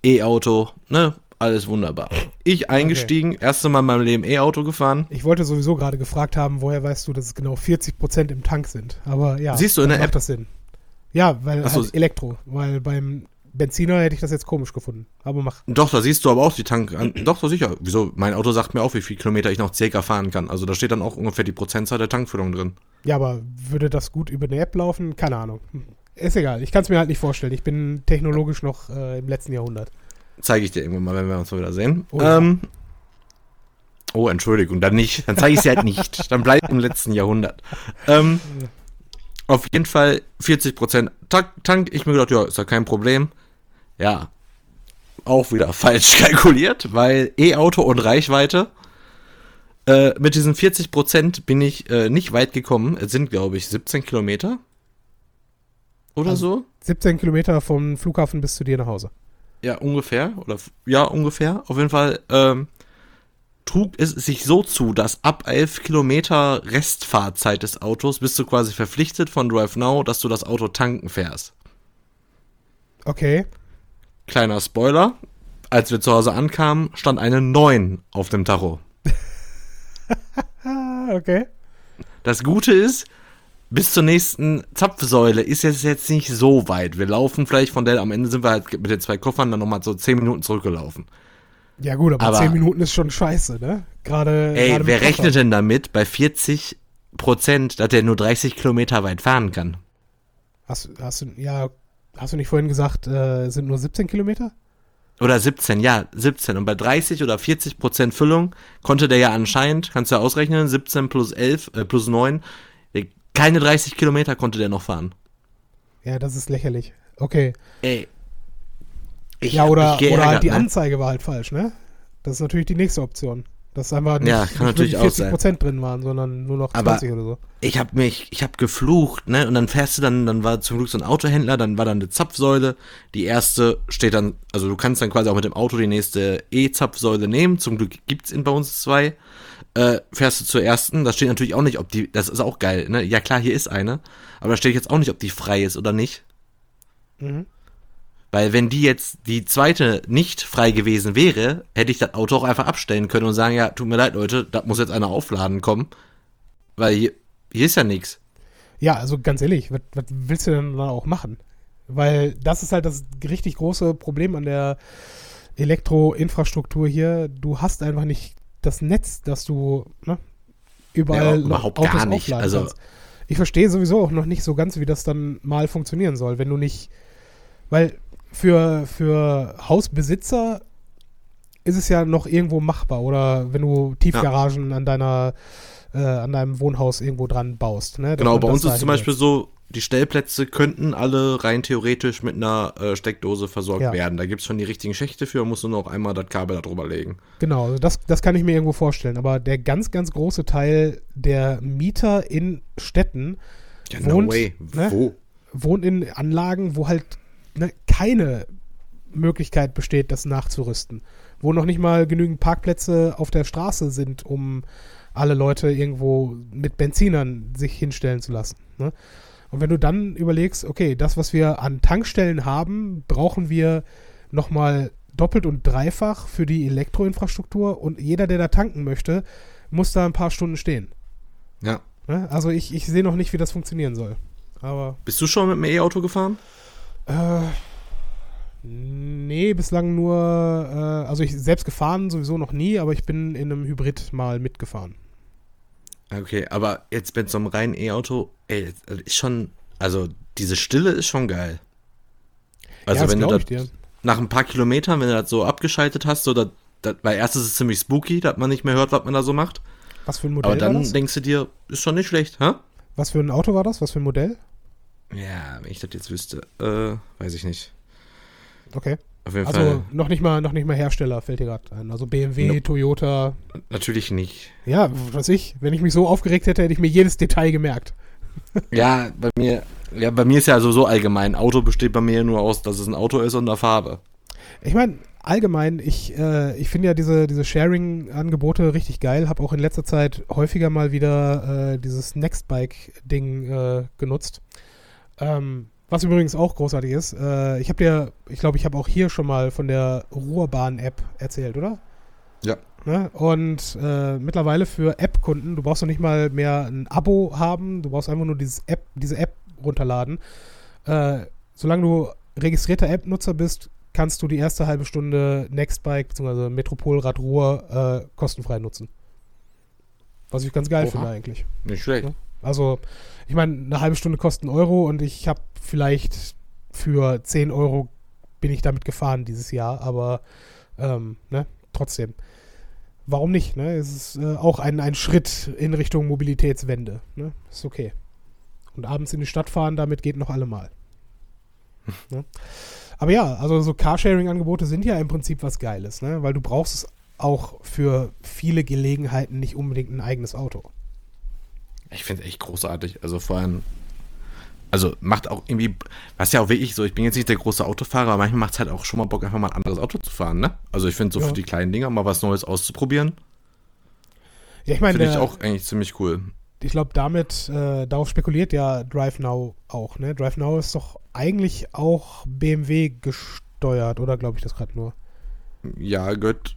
E-Auto, ne? Alles wunderbar. Ich eingestiegen, erste Mal in meinem Leben E-Auto gefahren. ich wollte sowieso gerade gefragt haben, woher weißt du, dass es genau 40% im Tank sind. Aber ja, Siehst du in der macht App? das Sinn. Ja, weil Ach so. halt Elektro. Weil beim Benziner hätte ich das jetzt komisch gefunden. Aber mach. Doch, da siehst du aber auch die Tank. an- Doch, so sicher. Wieso? Mein Auto sagt mir auch, wie viel Kilometer ich noch circa fahren kann. Also da steht dann auch ungefähr die Prozentzahl der Tankfüllung drin. Ja, aber würde das gut über eine App laufen? Keine Ahnung. Ist egal. Ich kann es mir halt nicht vorstellen. Ich bin technologisch noch äh, im letzten Jahrhundert. Zeige ich dir irgendwann mal, wenn wir uns mal wieder sehen. Oh ja. ähm, oh, Entschuldigung, dann nicht. Dann zeige ich sie halt nicht. Dann bleibt im letzten Jahrhundert. Ähm, auf jeden Fall 40% Tank, Tank. Ich mir gedacht, ja, ist ja kein Problem. Ja, auch wieder falsch kalkuliert, weil E-Auto und Reichweite. Äh, mit diesen 40% bin ich äh, nicht weit gekommen. Es sind, glaube ich, 17 Kilometer. Oder Also- so. 17 Kilometer vom Flughafen bis zu dir nach Hause. Ja, ungefähr. Oder ja, ungefähr. Auf jeden Fall ähm, trug es sich so zu, dass ab 11 Kilometer Restfahrzeit des Autos bist du quasi verpflichtet von Drive Now, dass du das Auto tanken fährst. Okay. Kleiner Spoiler. Als wir zu Hause ankamen, stand eine 9 auf dem Tacho. Okay. Das Gute ist, bis zur nächsten Zapfsäule ist es jetzt nicht so weit. Wir laufen vielleicht von der, am Ende sind wir halt mit den zwei Koffern dann nochmal so 10 Minuten zurückgelaufen. Ja gut, aber, Aber- 10 Minuten ist schon scheiße, ne? Gerade. Ey, gerade wer rechnet denn damit bei 40 Prozent, dass der nur 30 Kilometer weit fahren kann? Hast, hast du, ja, hast du nicht vorhin gesagt, äh, sind nur 17 Kilometer? Oder 17, ja, 17. Und bei 30 oder 40 Prozent Füllung konnte der ja anscheinend, kannst du ja ausrechnen, 17 plus 11, äh, plus 9, äh, keine 30 Kilometer konnte der noch fahren. Ja, das ist lächerlich. Okay. Ey. Ich ja, oder, geärgert, oder halt die ne? Anzeige war halt falsch, ne? Das ist natürlich die nächste Option. Dass einfach nicht, Ja, kann nicht natürlich auch 40 sein. Prozent drin waren, sondern nur noch Aber- 20 oder so. Ich hab mich, ich hab geflucht, ne? Und dann fährst du dann, dann war zum Glück so ein Autohändler, dann war dann eine Zapfsäule. Die erste steht dann, also du kannst dann quasi auch mit dem Auto die nächste E-Zapfsäule nehmen. Zum Glück gibt's in bei uns zwei. Äh, fährst du zur ersten, da steht natürlich auch nicht, ob die, das ist auch geil, ne? Ja klar, hier ist eine, aber da steht jetzt auch nicht, ob die frei ist oder nicht. Mhm. Weil wenn die jetzt die zweite nicht frei gewesen wäre, hätte ich das Auto auch einfach abstellen können und sagen, ja, tut mir leid, Leute, da muss jetzt einer aufladen kommen. Weil hier, hier ist ja nichts. Ja, also ganz ehrlich, was, was willst du denn da auch machen? Weil das ist halt das richtig große Problem an der Elektroinfrastruktur hier. Du hast einfach nicht das Netz, dass du ne, überall Ja, überhaupt Autos gar nicht. Also- kannst. Ich verstehe sowieso auch noch nicht so ganz, wie das dann mal funktionieren soll, wenn du nicht, weil für, für Hausbesitzer ist es ja noch irgendwo machbar oder wenn du Tiefgaragen an deiner äh, an deinem Wohnhaus irgendwo dran baust. Ne, Genau, bei das uns ist zum Beispiel so, die Stellplätze könnten alle rein theoretisch mit einer äh, Steckdose versorgt Ja. werden. Da gibt's schon die richtigen Schächte für, musst du nur noch einmal das Kabel da drüber legen. Genau, also das, das kann ich mir irgendwo vorstellen. Aber der ganz, ganz große Teil der Mieter in Städten Ja, Wohnt, no ne? Wo? wohnen in Anlagen, wo halt ne, keine Möglichkeit besteht, das nachzurüsten. Wo noch nicht mal genügend Parkplätze auf der Straße sind, um alle Leute irgendwo mit Benzinern sich hinstellen zu lassen. Ne? Und wenn du dann überlegst, okay, das, was wir an Tankstellen haben, brauchen wir nochmal doppelt und dreifach für die Elektroinfrastruktur und jeder, der da tanken möchte, muss da ein paar Stunden stehen. Ja. Ne? Also ich, ich sehe noch nicht, wie das funktionieren soll. Aber Bist du schon mit dem E-Auto gefahren? äh, nee, bislang nur, äh, also ich selbst gefahren sowieso noch nie, aber ich bin in einem Hybrid mal mitgefahren. Okay, aber jetzt mit so einem reinen E-Auto, ey, ist schon, also diese Stille ist schon geil. Also ja, wenn du das dir. nach ein paar Kilometern, wenn du das so abgeschaltet hast, so das, das, weil erst ist es ziemlich spooky, dass man nicht mehr hört, was man da so macht. Was für ein Modell Aber dann denkst du dir, ist schon nicht schlecht, hä? Was für ein Auto war das? Was für ein Modell? Ja, wenn ich das jetzt wüsste, äh, weiß ich nicht. Okay. Auf jeden Also Fall noch nicht mal noch nicht mal Hersteller fällt dir gerade ein. Also BMW, Nope. Toyota. natürlich nicht. Ja, was ich, wenn ich mich so aufgeregt hätte, hätte ich mir jedes Detail gemerkt. Ja, bei mir, ja, bei mir ist ja also so allgemein. Auto besteht bei mir nur aus, dass es ein Auto ist und eine Farbe. Ich meine, allgemein, ich, äh, ich finde ja diese, diese Sharing-Angebote richtig geil. Habe auch in letzter Zeit häufiger mal wieder äh, dieses Nextbike-Ding äh, genutzt. Ähm, was übrigens auch großartig ist. Äh, ich habe dir, ich glaube, ich habe auch hier schon mal von der Ruhrbahn-App erzählt, oder? Ja. Ne? Und äh, mittlerweile für App-Kunden, du brauchst noch nicht mal mehr ein Abo haben, du brauchst einfach nur dieses App, diese App runterladen. Äh, solange du registrierter App-Nutzer bist, kannst du die erste halbe Stunde Nextbike bzw. Metropolrad Ruhr äh, kostenfrei nutzen. Was ich ganz geil Oha. finde eigentlich. Nicht schlecht. Ja. Also, ich meine, eine halbe Stunde kostet einen Euro und ich habe vielleicht für 10 Euro bin ich damit gefahren dieses Jahr, aber ähm, ne, trotzdem. Warum nicht? Ne? Es ist äh, auch ein, ein Schritt in Richtung Mobilitätswende. Ne? Ist okay. Und abends in die Stadt fahren, damit geht noch allemal. ne? Aber ja, also so Carsharing-Angebote sind ja im Prinzip was Geiles, ne? weil du brauchst es auch für viele Gelegenheiten nicht unbedingt ein eigenes Auto. Ich finde es echt großartig. Also vor allem, also macht auch irgendwie, was ja auch wirklich so, ich bin jetzt nicht der große Autofahrer, aber manchmal macht es halt auch schon mal Bock, einfach mal ein anderes Auto zu fahren, ne? Also ich finde so Ja. für die kleinen Dinger mal was Neues auszuprobieren, Ja, ich meine, finde ich auch eigentlich ziemlich cool. ich glaube, damit, äh, darauf spekuliert ja DriveNow auch, ne? DriveNow ist doch eigentlich auch BMW gesteuert, oder glaube ich das gerade nur? Ja, gehört,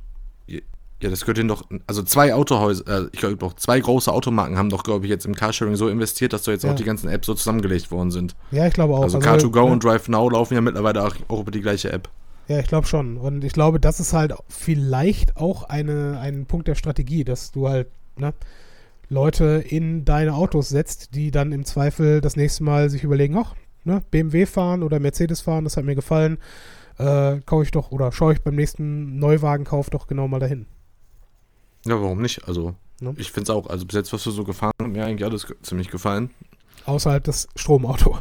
ja, das gehört hin doch, also zwei Autohäuser, äh, ich glaube doch zwei große Automarken haben doch, glaube ich, jetzt im Carsharing so investiert, dass da jetzt Ja. auch die ganzen Apps so zusammengelegt worden sind. Ja, ich glaube auch. Also, Car2Go ne? und DriveNow laufen ja mittlerweile auch, auch über die gleiche App. Ja, ich glaube schon. Und ich glaube, das ist halt vielleicht auch eine, ein Punkt der Strategie, dass du halt ne, Leute in deine Autos setzt, die dann im Zweifel das nächste Mal sich überlegen, ach, ne, BMW fahren oder Mercedes fahren, das hat mir gefallen, äh, kaufe ich doch oder schaue ich beim nächsten Neuwagenkauf doch genau mal dahin. Ja, warum nicht? Also, Ne? ich finde es auch, also bis jetzt, was du so gefahren hat mir eigentlich alles ziemlich gefallen. Außerhalb das Stromauto.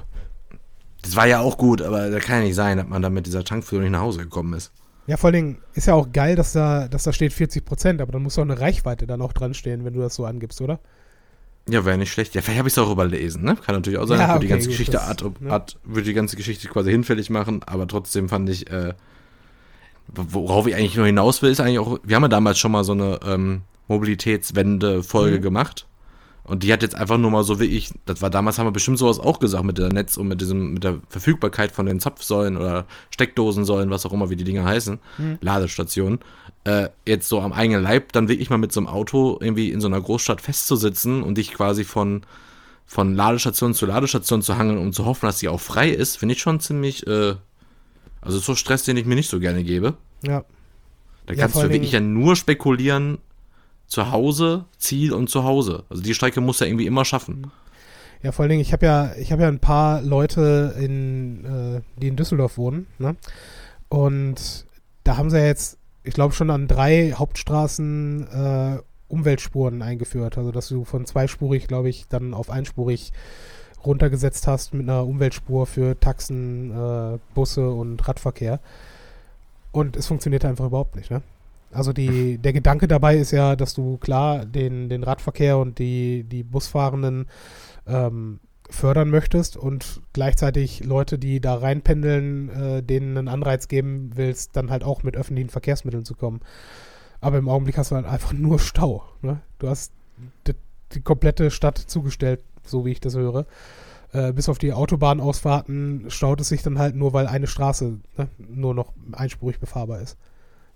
Das war ja auch gut, aber da kann ja nicht sein, dass man da mit dieser Tankfüllung nicht nach Hause gekommen ist. Ja, vor allen Dingen ist ja auch geil, dass da, dass da steht 40 Prozent, aber dann muss doch eine Reichweite dann auch dran stehen, wenn du das so angibst, oder? Ja, wäre nicht schlecht. Ja, vielleicht habe ich es auch überlesen, ne? Kann natürlich auch sein, Ja, okay, die ganze gut, Geschichte das, Art, ne? Art, würde die ganze Geschichte quasi hinfällig machen, aber trotzdem fand ich, äh, worauf ich eigentlich nur hinaus will, ist eigentlich auch, wir haben ja damals schon mal so eine ähm, Mobilitätswende-Folge Mhm. gemacht. Und die hat jetzt einfach nur mal so wie ich, das war damals, haben wir bestimmt sowas auch gesagt mit der Netz und mit diesem, mit der Verfügbarkeit von den Zapfsäulen oder Steckdosensäulen, was auch immer, wie die Dinger heißen, Mhm. Ladestationen, äh, jetzt so am eigenen Leib dann wirklich mal mit so einem Auto irgendwie in so einer Großstadt festzusitzen und dich quasi von, von Ladestation zu Ladestation zu hangeln, um zu hoffen, dass sie auch frei ist, finde ich schon ziemlich, äh, also so Stress, den ich mir nicht so gerne gebe. Ja. Da Ja, kannst vor du wirklich ja nur spekulieren, zu Hause, Ziel und zu Hause. Also die Strecke muss ja irgendwie immer schaffen. Ja, vor allen Dingen, ich habe ja, ich habe ja ein paar Leute in, äh, die in Düsseldorf wohnen, ne? Und da haben sie ja jetzt, ich glaube, schon an drei Hauptstraßen äh, Umweltspuren eingeführt. Also dass du von zweispurig, glaube ich, dann auf einspurig runtergesetzt hast mit einer Umweltspur für Taxen, äh, Busse und Radverkehr. Und es funktioniert einfach überhaupt nicht, ne? Also die, der Gedanke dabei ist ja, dass du klar den, den Radverkehr und die, die Busfahrenden ähm, fördern möchtest und gleichzeitig Leute, die da reinpendeln, äh, denen einen Anreiz geben willst, dann halt auch mit öffentlichen Verkehrsmitteln zu kommen. Aber im Augenblick hast du halt einfach nur Stau. Ne? Du hast die, die komplette Stadt zugestellt, so wie ich das höre. Äh, bis auf die Autobahnausfahrten staut es sich dann halt nur, weil eine Straße ne, nur noch einspurig befahrbar ist.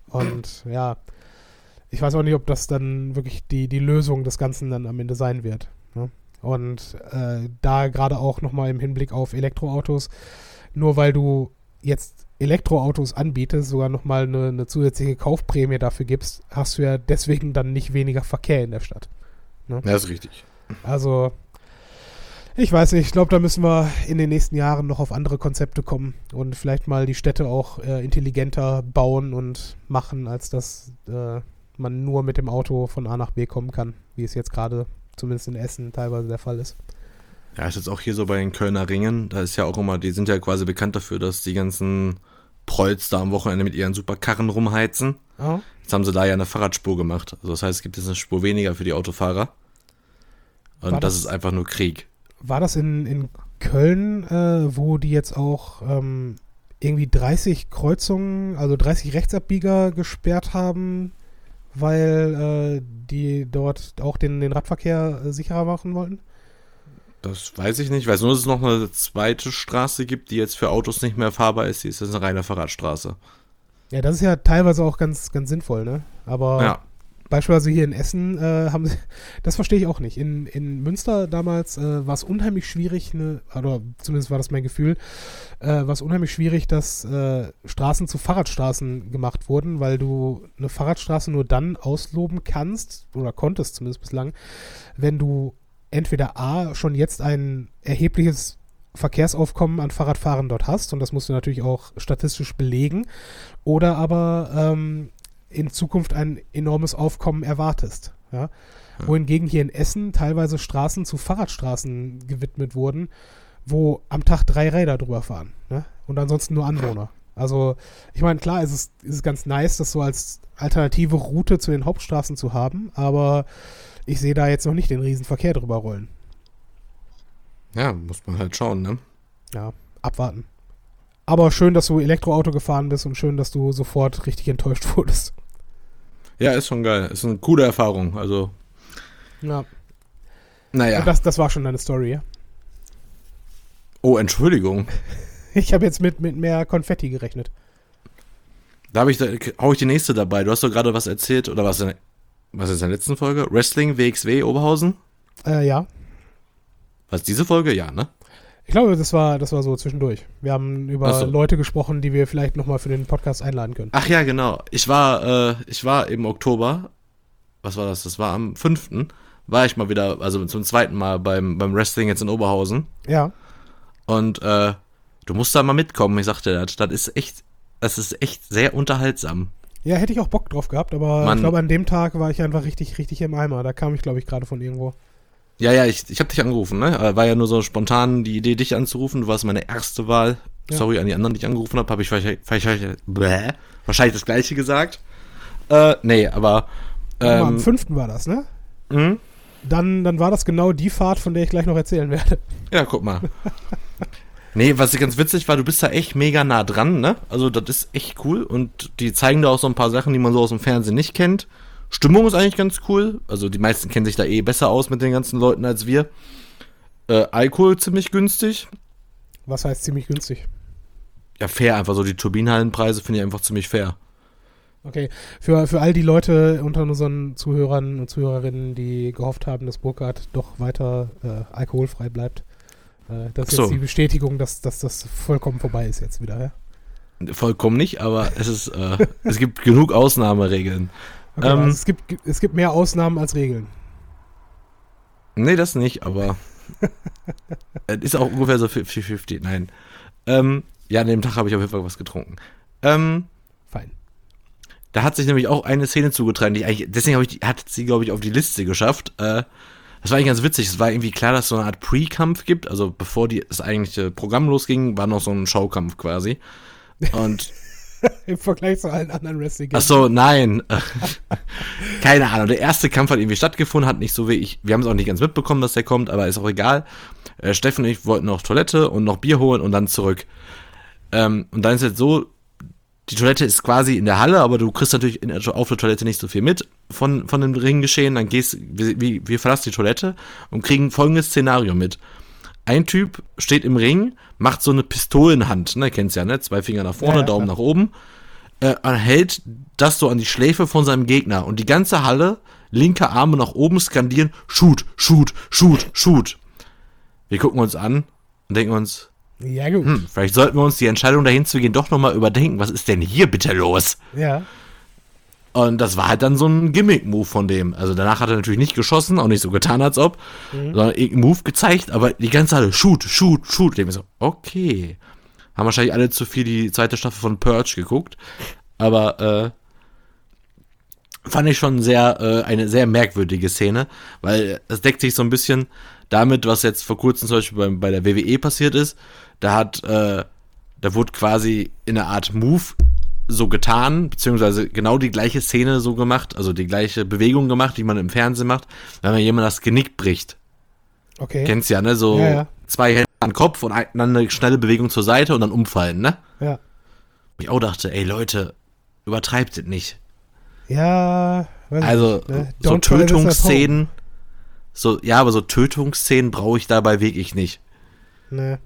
Und ja, ich weiß auch nicht, ob das dann wirklich die, die Lösung des Ganzen dann am Ende sein wird. Ne? Und äh, da gerade auch nochmal im Hinblick auf Elektroautos, nur weil du jetzt Elektroautos anbietest, sogar nochmal eine, eine zusätzliche Kaufprämie dafür gibst, hast du ja deswegen dann nicht weniger Verkehr in der Stadt. Ja, ist richtig. Also, ich weiß nicht, ich glaube, da müssen wir in den nächsten Jahren noch auf andere Konzepte kommen und vielleicht mal die Städte auch äh, intelligenter bauen und machen, als dass äh, man nur mit dem Auto von A nach B kommen kann, wie es jetzt gerade zumindest in Essen teilweise der Fall ist. Ja, ist jetzt auch hier so bei den Kölner Ringen. Da ist ja auch immer, die sind ja quasi bekannt dafür, dass die ganzen Prolls da am Wochenende mit ihren Superkarren rumheizen. Ah, Jetzt haben sie da ja eine Fahrradspur gemacht. Also das heißt, es gibt jetzt eine Spur weniger für die Autofahrer. Und das, das- ist einfach nur Krieg. War das in, in Köln, äh, wo die jetzt auch ähm, irgendwie 30 Kreuzungen, also 30 Rechtsabbieger gesperrt haben, weil äh, die dort auch den, den Radverkehr äh, sicherer machen wollten? Das weiß ich nicht. Ich weiß nur, dass es noch eine zweite Straße gibt, die jetzt für Autos nicht mehr fahrbar ist. Die ist jetzt eine reine Fahrradstraße. Ja, das ist ja teilweise auch ganz, ganz sinnvoll, ne? Aber Ja. Beispielsweise hier in Essen äh, haben sie, das verstehe ich auch nicht. In, in Münster damals äh, war es unheimlich schwierig, ne, oder zumindest war das mein Gefühl, äh, war es unheimlich schwierig, dass äh, Straßen zu Fahrradstraßen gemacht wurden, weil du eine Fahrradstraße nur dann ausloben kannst, oder konntest zumindest bislang, wenn du entweder A, schon jetzt ein erhebliches Verkehrsaufkommen an Fahrradfahrern dort hast, und das musst du natürlich auch statistisch belegen, oder aber ähm, in Zukunft ein enormes Aufkommen erwartest. Ja? Ja. Wohingegen hier in Essen teilweise Straßen zu Fahrradstraßen gewidmet wurden, wo am Tag drei Räder drüber fahren. Ne? Und ansonsten nur Anwohner. Also, ich meine, klar, es ist, es ist ganz nice, das so als alternative Route zu den Hauptstraßen zu haben, aber ich sehe da jetzt noch nicht den Riesenverkehr drüber rollen. Ja, muss man halt schauen, ne? Ja, abwarten. Aber schön, dass du Elektroauto gefahren bist und schön, dass du sofort richtig enttäuscht wurdest. Ja, ist schon geil. Ist eine coole Erfahrung. Also, Ja. naja. Das, das war schon deine Story, ja? oh, Entschuldigung. Ich habe jetzt mit, mit mehr Konfetti gerechnet. Da habe ich, da, hau ich die nächste dabei. Du hast doch gerade was erzählt, oder was, in, was ist in der letzten Folge? Wrestling WXW Oberhausen? Äh, ja. Was, diese Folge? Ja, ne? Ich glaube, das war, das war so zwischendurch. Wir haben über so. Leute gesprochen, die wir vielleicht nochmal für den Podcast einladen können. Ach ja, genau. Ich war, äh, ich war im Oktober, was war das? Das war am 5. War ich mal wieder, also zum zweiten Mal beim, beim Wrestling jetzt in Oberhausen. Ja. Und äh, du musst da mal mitkommen. Ich sagte, das, das ist echt, das ist echt sehr unterhaltsam. Ja, hätte ich auch Bock drauf gehabt, aber Mann. ich glaube, an dem Tag war ich einfach richtig, richtig im Eimer. Da kam ich, glaube ich, gerade von irgendwo. Ja, ja, ich, ich habe dich angerufen, ne? Äh, War ja nur so spontan die Idee, dich anzurufen. Du warst meine erste Wahl Ja. Sorry an die anderen, die ich angerufen habe, habe ich vielleicht, vielleicht, bläh, wahrscheinlich das gleiche gesagt. Äh, nee, aber. Warte mal, Ähm, am fünften war das, ne? hm? Dann, dann war das genau die Fahrt, von der ich gleich noch erzählen werde. Ja, guck mal. nee, was ganz witzig war, du bist da echt mega nah dran, ne? Also, das ist echt cool und die zeigen da auch so ein paar Sachen, die man so aus dem Fernsehen nicht kennt. Stimmung ist eigentlich ganz cool. Also, die meisten kennen sich da eh besser aus mit den ganzen Leuten als wir. Äh, Alkohol ziemlich günstig. Was heißt ziemlich günstig? Ja, fair einfach so. Die Turbinenhallenpreise finde ich einfach ziemlich fair. Okay, für, für all die Leute unter unseren Zuhörern und Zuhörerinnen, die gehofft haben, dass Burkhardt doch weiter äh, alkoholfrei bleibt. Äh, das ist so. jetzt die Bestätigung, dass, dass das vollkommen vorbei ist jetzt wieder, ja? Vollkommen nicht, aber es ist, äh, es gibt genug Ausnahmeregeln. Okay, Ähm, also es, gibt, es gibt mehr Ausnahmen als Regeln. Nee, das nicht, aber es ist auch ungefähr so 50-50. Nein. Ähm, ja, an dem Tag habe ich auf jeden Fall was getrunken. Ähm, Fein. da hat sich nämlich auch eine Szene zugetragen, die ich eigentlich, deswegen habe ich, die, hat sie, glaube ich, auf die Liste geschafft. Äh, das war eigentlich ganz witzig. Es war irgendwie klar, dass es so eine Art Pre-Kampf gibt. Also bevor die, das eigentliche Programm losging, war noch so ein Showkampf quasi. Und Im Vergleich zu allen anderen wrestling Ach so, nein. Keine Ahnung. Der erste Kampf hat irgendwie stattgefunden, hat nicht so wie ich. Wir haben es auch nicht ganz mitbekommen, dass der kommt, aber ist auch egal. Äh, Steffen und ich wollten noch Toilette und noch Bier holen und dann zurück. Ähm, und dann ist jetzt so, die Toilette ist quasi in der Halle, aber du kriegst natürlich in, auf der Toilette nicht so viel mit von, von dem Ringgeschehen. Dann gehst, wir, wir verlassen die Toilette und kriegen folgendes Szenario mit. Ein Typ steht im Ring, macht so eine Pistolenhand, ne, kennst ja, ne? Zwei Finger nach vorne, Ja, ja, Daumen klar. nach oben äh, hält das so an die Schläfe von seinem Gegner und die ganze Halle, linke Arme nach oben skandieren, shoot, shoot, shoot, shoot. Wir gucken uns an und denken uns, Ja, gut. hm, vielleicht sollten wir uns die Entscheidung dahin zu gehen doch nochmal überdenken, was ist denn hier bitte los? Ja. Und das war halt dann so ein Gimmick-Move von dem. Also danach hat er natürlich nicht geschossen, auch nicht so getan, als ob, sondern irgendeinen Move gezeigt, aber die ganze Halle, shoot, shoot, shoot. Denk mir so, okay. Haben wahrscheinlich alle zu viel die zweite Staffel von Purge geguckt. Aber äh, fand ich schon sehr, äh, eine sehr merkwürdige Szene, weil es deckt sich so ein bisschen damit, was jetzt vor kurzem zum Beispiel bei, bei der WWE passiert ist. Da hat, äh, da wurde quasi in einer Art Move so getan, beziehungsweise genau die gleiche Szene so gemacht, also die gleiche Bewegung gemacht, die man im Fernsehen macht, wenn man jemand das Genick bricht. Okay. Kennst ja, ne? So Ja, ja. zwei Hände an den Kopf und dann eine schnelle Bewegung zur Seite und dann umfallen, ne? Ja. Ich auch dachte, ey Leute, übertreibt es nicht. Ja. Also nicht, ne? so Tötungsszenen, so, ja, aber so Tötungsszenen brauche ich dabei wirklich nicht. Ne.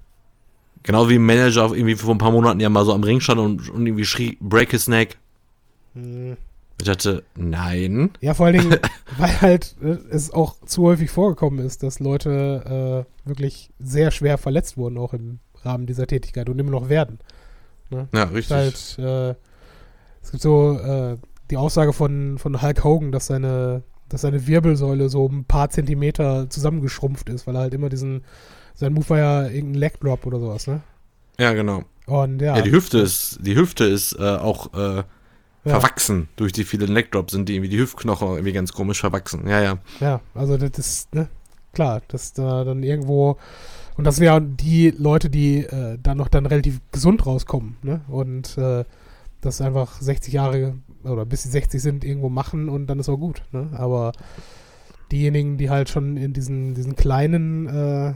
Genau wie ein Manager auf irgendwie vor ein paar Monaten ja mal so am Ring stand und, und irgendwie schrie, break his neck. Hm. Ich dachte, nein. Ja, vor allen Dingen, weil halt äh, es auch zu häufig vorgekommen ist, dass Leute äh, wirklich sehr schwer verletzt wurden, auch im Rahmen dieser Tätigkeit und immer noch werden. Ja, Es richtig. halt, äh, es gibt so äh, die Aussage von, von Hulk Hogan, dass seine, dass seine Wirbelsäule so ein paar Zentimeter zusammengeschrumpft ist, weil er halt immer diesen, sein Move war ja irgendein Leg Drop oder sowas, ne? Ja, genau. Und ja, Ja, die Hüfte ist, die Hüfte ist äh, auch äh, ja, verwachsen. Durch die vielen Neckdrops sind die irgendwie die Hüftknochen irgendwie ganz komisch verwachsen. Ja, ja. ja, also das ist, ne, klar, dass da dann irgendwo, und das sind ja die Leute, die äh, da noch dann relativ gesund rauskommen, ne? Und äh, das einfach 60 Jahre oder bis sie 60 sind irgendwo machen und dann ist auch gut, ne? Aber diejenigen, die halt schon in diesen, diesen kleinen, äh,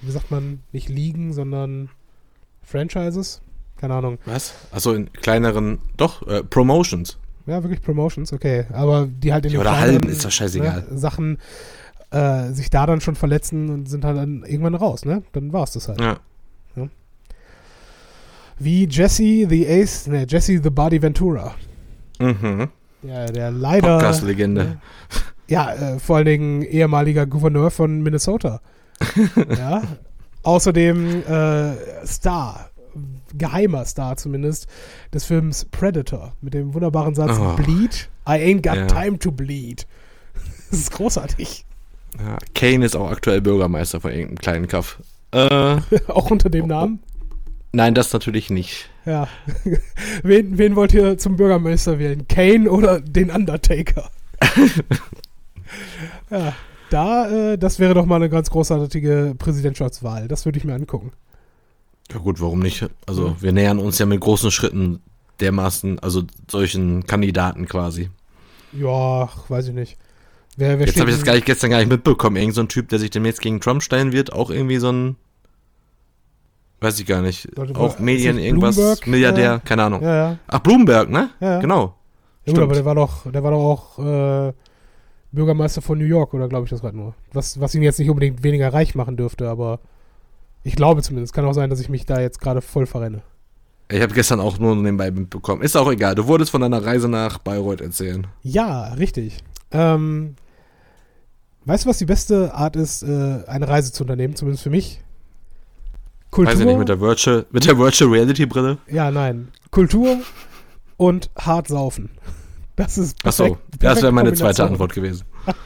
wie sagt man, nicht Ligen, sondern Franchises, keine Ahnung, Was? Achso, in kleineren, doch, äh, Promotions. ja, wirklich Promotions, okay, aber die halt in Ja, den oder ist doch scheißegal. ne, Sachen äh, sich da dann schon verletzen und sind halt dann irgendwann raus, ne? Dann war es das halt. Ja. Wie Jesse the Ace, ne, Jesse the Body Ventura. Mhm. Der, der leider. Podcast-Legende. Ja, äh, vor allen Dingen ehemaliger Gouverneur von Minnesota. ja. Außerdem äh, Star, geheimer Star zumindest, des Films Predator mit dem wunderbaren Satz Oh. Bleed. I ain't got Ja. time to bleed. Das ist großartig. Ja. Kane ist auch aktuell Bürgermeister von irgendeinem kleinen Kaff. Äh, Auch unter dem Namen. nein, das natürlich nicht. Ja. wen, wen wollt ihr zum Bürgermeister wählen? Kane oder den Undertaker? ja, da, äh, das wäre doch mal eine ganz großartige Präsidentschaftswahl. Das würde ich mir angucken. Ja gut, warum nicht? Also wir nähern uns ja mit großen Schritten dermaßen, also solchen Kandidaten quasi. Ja, weiß ich nicht. Wer, wer Jetzt habe ich das gar nicht, gestern gar nicht mitbekommen. Irgend so ein Typ, der sich demnächst gegen Trump stellen wird, auch irgendwie so ein, weiß ich gar nicht, Sollte auch Medien, irgendwas, Bloomberg, Milliardär, äh, keine Ahnung. Ja, ja. Ach, Bloomberg, ne? Ja, ja. Genau. Ja, gut, aber der war doch, der war doch auch äh, Bürgermeister von New York, oder glaube ich das gerade nur? Was, was ihn jetzt nicht unbedingt weniger reich machen dürfte, aber ich glaube zumindest. Kann auch sein, dass ich mich da jetzt gerade voll verrenne. Ich habe gestern auch nur nebenbei mitbekommen. Ist auch egal. Du wurdest von deiner Reise nach Bayreuth erzählen. Ja, richtig. Ähm, weißt du, was die beste Art ist, äh, eine Reise zu unternehmen, zumindest für mich? Kultur. Weiß ich nicht, mit der Virtual, mit der Virtual Reality Brille. ja, nein. Kultur und hart saufen. Das ist Achso, perfekt, das perfekte wäre meine zweite. Antwort gewesen.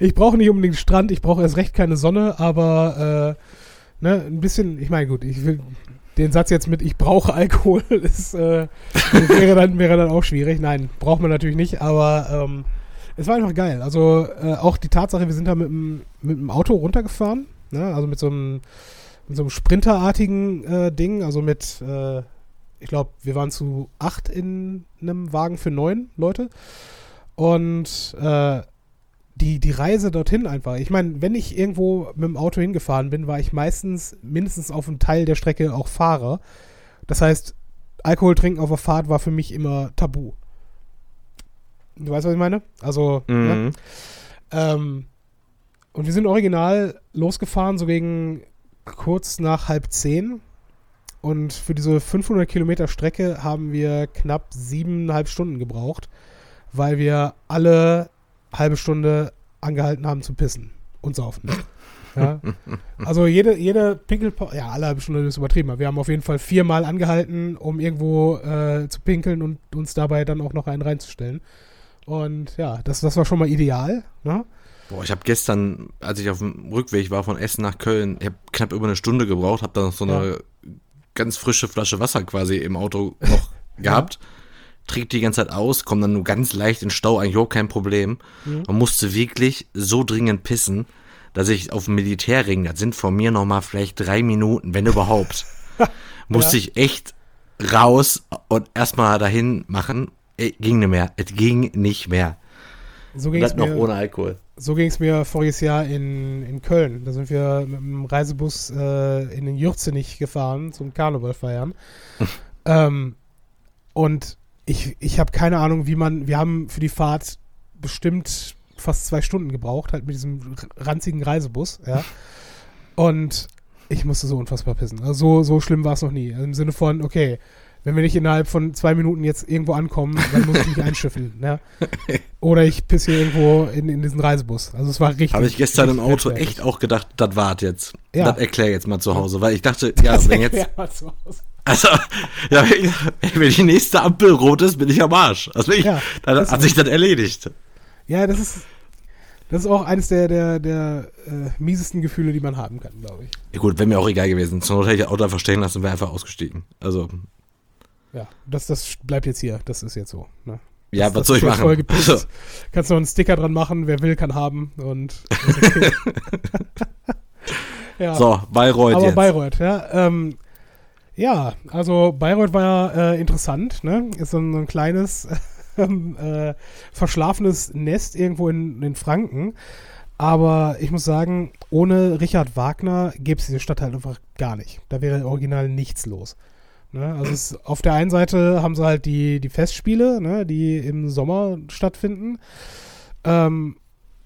Ich brauche nicht unbedingt Strand, ich brauche erst recht keine Sonne, aber äh, ne, ein bisschen, ich meine, gut, ich will den Satz jetzt mit ich brauche Alkohol ist, äh, wäre, dann, wäre dann auch schwierig. Nein, braucht man natürlich nicht, aber ähm, es war einfach geil. Also äh, auch die Tatsache, wir sind da mit dem, mit dem Auto runtergefahren, ne? also mit so einem, mit so einem Sprinterartigen äh, Ding, also mit, äh, ich glaube, wir waren zu acht in einem Wagen für neun Leute. Und äh, die, die Reise dorthin einfach. Ich meine, wenn ich irgendwo mit dem Auto hingefahren bin, war ich meistens mindestens auf einem Teil der Strecke auch Fahrer. Das heißt, Alkohol trinken auf der Fahrt war für mich immer tabu. Du weißt, was ich meine? Also, ne? Mhm. Ähm, und wir sind original losgefahren, so gegen kurz nach halb zehn. Und für diese 500 Kilometer Strecke haben wir knapp siebeneinhalb Stunden gebraucht, weil wir alle halbe Stunde angehalten haben zu pissen und saufen. Ja. Also jede, jede Pinkelpause, ja, alle halbe Stunde ist übertrieben, aber wir haben auf jeden Fall viermal angehalten, um irgendwo äh, zu pinkeln und uns dabei dann auch noch einen reinzustellen. Und ja, das, das war schon mal ideal. Ne? Boah, ich habe gestern, als ich auf dem Rückweg war von Essen nach Köln, ich habe knapp über eine Stunde gebraucht, habe dann noch so eine ganz frische Flasche Wasser quasi im Auto noch gehabt. Trinkt die ganze Zeit aus, komme dann nur ganz leicht in Stau, eigentlich auch kein Problem. Man musste wirklich so dringend pissen, dass ich auf dem Militärring, das sind von mir noch mal vielleicht drei Minuten, wenn überhaupt, musste Ja. ich echt raus und erstmal dahin machen. Äh, ging nicht mehr. Es ging nicht mehr. So ging Das es noch ohne Alkohol. So ging's mir voriges Jahr in, in Köln. Da sind wir mit dem Reisebus äh, in den Jürzenich gefahren zum Karneval feiern. ähm, und ich, ich habe keine Ahnung, wie man, wir haben für die Fahrt bestimmt fast zwei Stunden gebraucht, halt mit diesem ranzigen Reisebus, ja. Und ich musste so unfassbar pissen. Also so, so schlimm war es noch nie. Im Sinne von, okay, wenn wir nicht innerhalb von zwei Minuten jetzt irgendwo ankommen, dann muss ich mich einschiffen, ja. Oder ich pisse hier irgendwo in, in diesen Reisebus. Also es war richtig. Habe ich gestern im Auto echt auch gedacht, das wart jetzt. Ja. Das erklär jetzt mal zu Hause, weil ich dachte, ja, Das wenn jetzt, mal zu Hause. also, ja, wenn, die nächste Ampel rot ist, bin ich am Arsch. Also ich, Ja, dann hat sich das erledigt. Ja, das ist, das ist auch eines der, der, der äh, miesesten Gefühle, die man haben kann, glaube ich. Ja, gut, wäre mir auch egal gewesen. Zur Not hätte ich das Auto einfach stehen lassen und wäre einfach ausgestiegen. Also, Ja, das, das bleibt jetzt hier. Das ist jetzt so. Ne? ja, das, was das soll ich machen? Also, Kannst noch einen Sticker dran machen, wer will, kann haben. Und okay. ja. so, Bayreuth Aber jetzt. Bayreuth, ja. Ähm, ja, also Bayreuth war ja äh, interessant, ne? Ist so ein, so ein kleines, ähm, äh, verschlafenes Nest irgendwo in, in Franken. Aber ich muss sagen, ohne Richard Wagner gäbe es diese Stadt halt einfach gar nicht. Da wäre original nichts los. Ne? Also es, auf der einen Seite haben sie halt die, die Festspiele, ne? die im Sommer stattfinden. Ähm,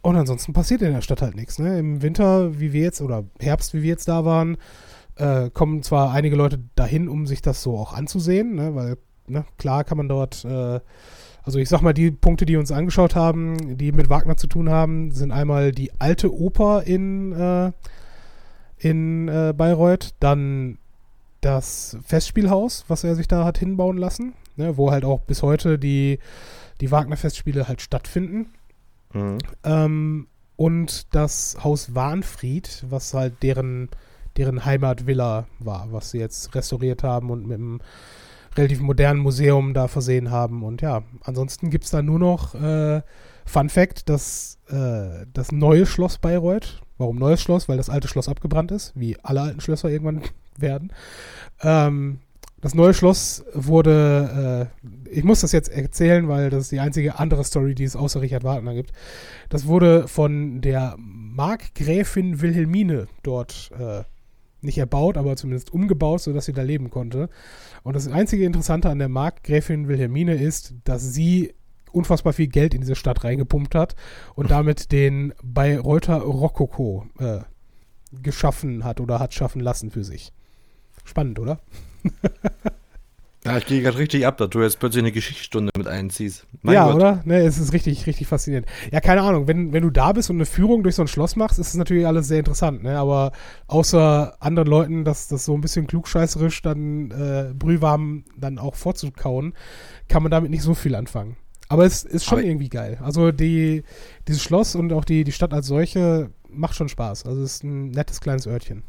und ansonsten passiert in der Stadt halt nichts. Ne? Im Winter, wie wir jetzt, oder Herbst, wie wir jetzt da waren, äh, kommen zwar einige Leute dahin, um sich das so auch anzusehen, ne? weil ne, klar kann man dort, äh, also ich sag mal, die Punkte, die uns angeschaut haben, die mit Wagner zu tun haben, sind einmal die alte Oper in, äh, in äh, Bayreuth, dann das Festspielhaus, was er sich da hat hinbauen lassen, ne? wo halt auch bis heute die, die Wagner-Festspiele halt stattfinden. Mhm. Ähm, und das Haus Warnfried, was halt deren, deren Heimatvilla war, was sie jetzt restauriert haben und mit einem relativ modernen Museum da versehen haben. Und ja, ansonsten gibt es da nur noch, äh, Fun Fact, das, äh, das neue Schloss Bayreuth. Warum neues Schloss? Weil das alte Schloss abgebrannt ist, wie alle alten Schlösser irgendwann werden. Ähm, das neue Schloss wurde, äh, ich muss das jetzt erzählen, weil das ist die einzige andere Story, die es außer Richard Wagner gibt. Das wurde von der Markgräfin Wilhelmine dort äh, nicht erbaut, aber zumindest umgebaut, sodass sie da leben konnte. Und das einzige Interessante an der Markgräfin Wilhelmine ist, dass sie unfassbar viel Geld in diese Stadt reingepumpt hat und damit den Bayreuther Rokoko äh, geschaffen hat oder hat schaffen lassen für sich. Spannend, oder? ja, ich gehe gerade richtig ab, dass du jetzt plötzlich eine Geschichtsstunde mit einziehst. Mein ja, Gott. oder? Ne, es ist richtig, richtig faszinierend. Ja, keine Ahnung, wenn, wenn du da bist und eine Führung durch so ein Schloss machst, ist es natürlich alles sehr interessant, ne? Aber außer anderen Leuten, das, das so ein bisschen klugscheißerisch dann äh, brühwarm dann auch vorzukauen, kann man damit nicht so viel anfangen. Aber es ist schon Aber irgendwie geil. Also die, dieses Schloss und auch die, die Stadt als solche macht schon Spaß. Also es ist ein nettes kleines Örtchen.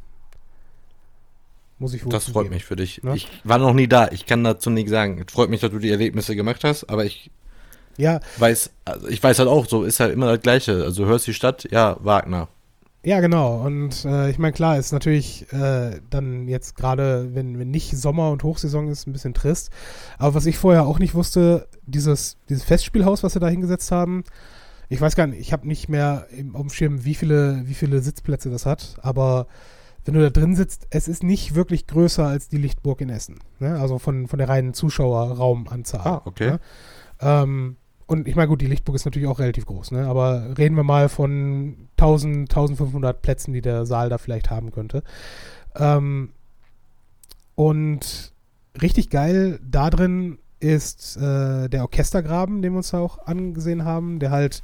Muss ich wohl Das freut mich für dich. Ne? Ich war noch nie da. Ich kann dazu nichts sagen. Es freut mich, dass du die Erlebnisse gemacht hast, aber ich ja. weiß, also ich weiß halt auch, so ist halt immer das Gleiche. Also hörst die Stadt, ja, Wagner. Ja, genau. Und äh, ich meine, klar, ist natürlich äh, dann jetzt gerade, wenn, wenn nicht Sommer und Hochsaison ist, ein bisschen trist. Aber was ich vorher auch nicht wusste, dieses, dieses Festspielhaus, was sie da hingesetzt haben, ich weiß gar nicht, ich habe nicht mehr im, auf dem Schirm, wie viele, wie viele Sitzplätze das hat, aber wenn du da drin sitzt, es ist nicht wirklich größer als die Lichtburg in Essen. Ne? Also von, von der reinen Zuschauerraumanzahl. Ah, okay. Ne? Ähm, und ich meine, gut, die Lichtburg ist natürlich auch relativ groß, ne? aber reden wir mal von 1000, 1500 Plätzen, die der Saal da vielleicht haben könnte. Ähm, und richtig geil da drin ist äh, der Orchestergraben, den wir uns da auch angesehen haben, der halt,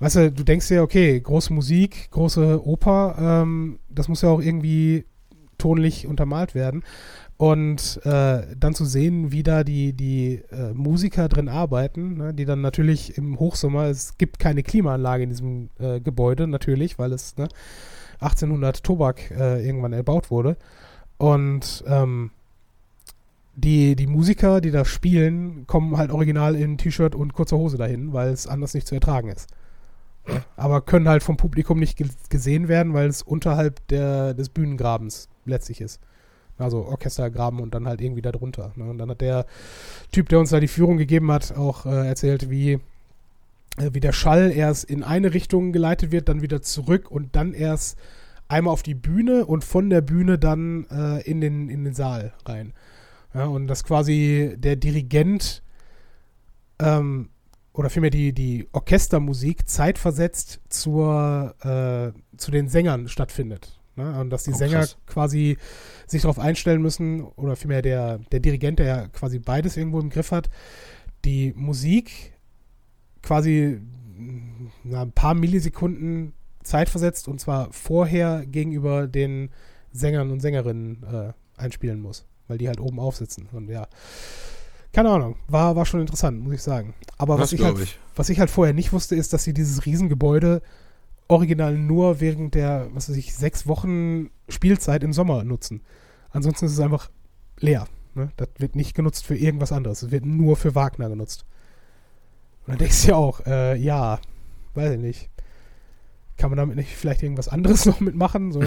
weißt du, du denkst dir, okay, große Musik, große Oper, ähm, das muss ja auch irgendwie tonlich untermalt werden. Und äh, dann zu sehen, wie da die, die äh, Musiker drin arbeiten, ne, die dann natürlich im Hochsommer, es gibt keine Klimaanlage in diesem äh, Gebäude, natürlich, weil es ne, 1800 Tobak äh, irgendwann erbaut wurde. Und ähm, die, die Musiker, die da spielen, kommen halt original in T-Shirt und kurzer Hose dahin, weil es anders nicht zu ertragen ist. Aber können halt vom Publikum nicht gesehen werden, weil es unterhalb der, des Bühnengrabens letztlich ist. Also Orchestergraben und dann halt irgendwie darunter. Ne? Und dann hat der Typ, der uns da die Führung gegeben hat, auch äh, erzählt, wie, äh, wie der Schall erst in eine Richtung geleitet wird, dann wieder zurück und dann erst einmal auf die Bühne und von der Bühne dann äh, in, den, in den Saal rein. Ja, und dass quasi der Dirigent ähm, oder vielmehr die, die Orchestermusik zeitversetzt zur, äh, zu den Sängern stattfindet. Ne? Und dass die oh, Sänger krass. quasi sich darauf einstellen müssen, oder vielmehr der, der Dirigent, der ja quasi beides irgendwo im Griff hat, die Musik quasi na, ein paar Millisekunden zeitversetzt und zwar vorher gegenüber den Sängern und Sängerinnen äh, einspielen muss weil die halt oben aufsitzen. Und ja, keine Ahnung, war, war schon interessant, muss ich sagen. Aber was ich, halt, ich. was ich halt vorher nicht wusste, ist, dass sie dieses Riesengebäude original nur während der, was weiß ich, sechs Wochen Spielzeit im Sommer nutzen. Ansonsten ist es einfach leer. Ne? Das wird nicht genutzt für irgendwas anderes. Es wird nur für Wagner genutzt. Und dann denkst du ja auch, äh, ja, weiß ich nicht. Kann man damit nicht vielleicht irgendwas anderes noch mitmachen? So,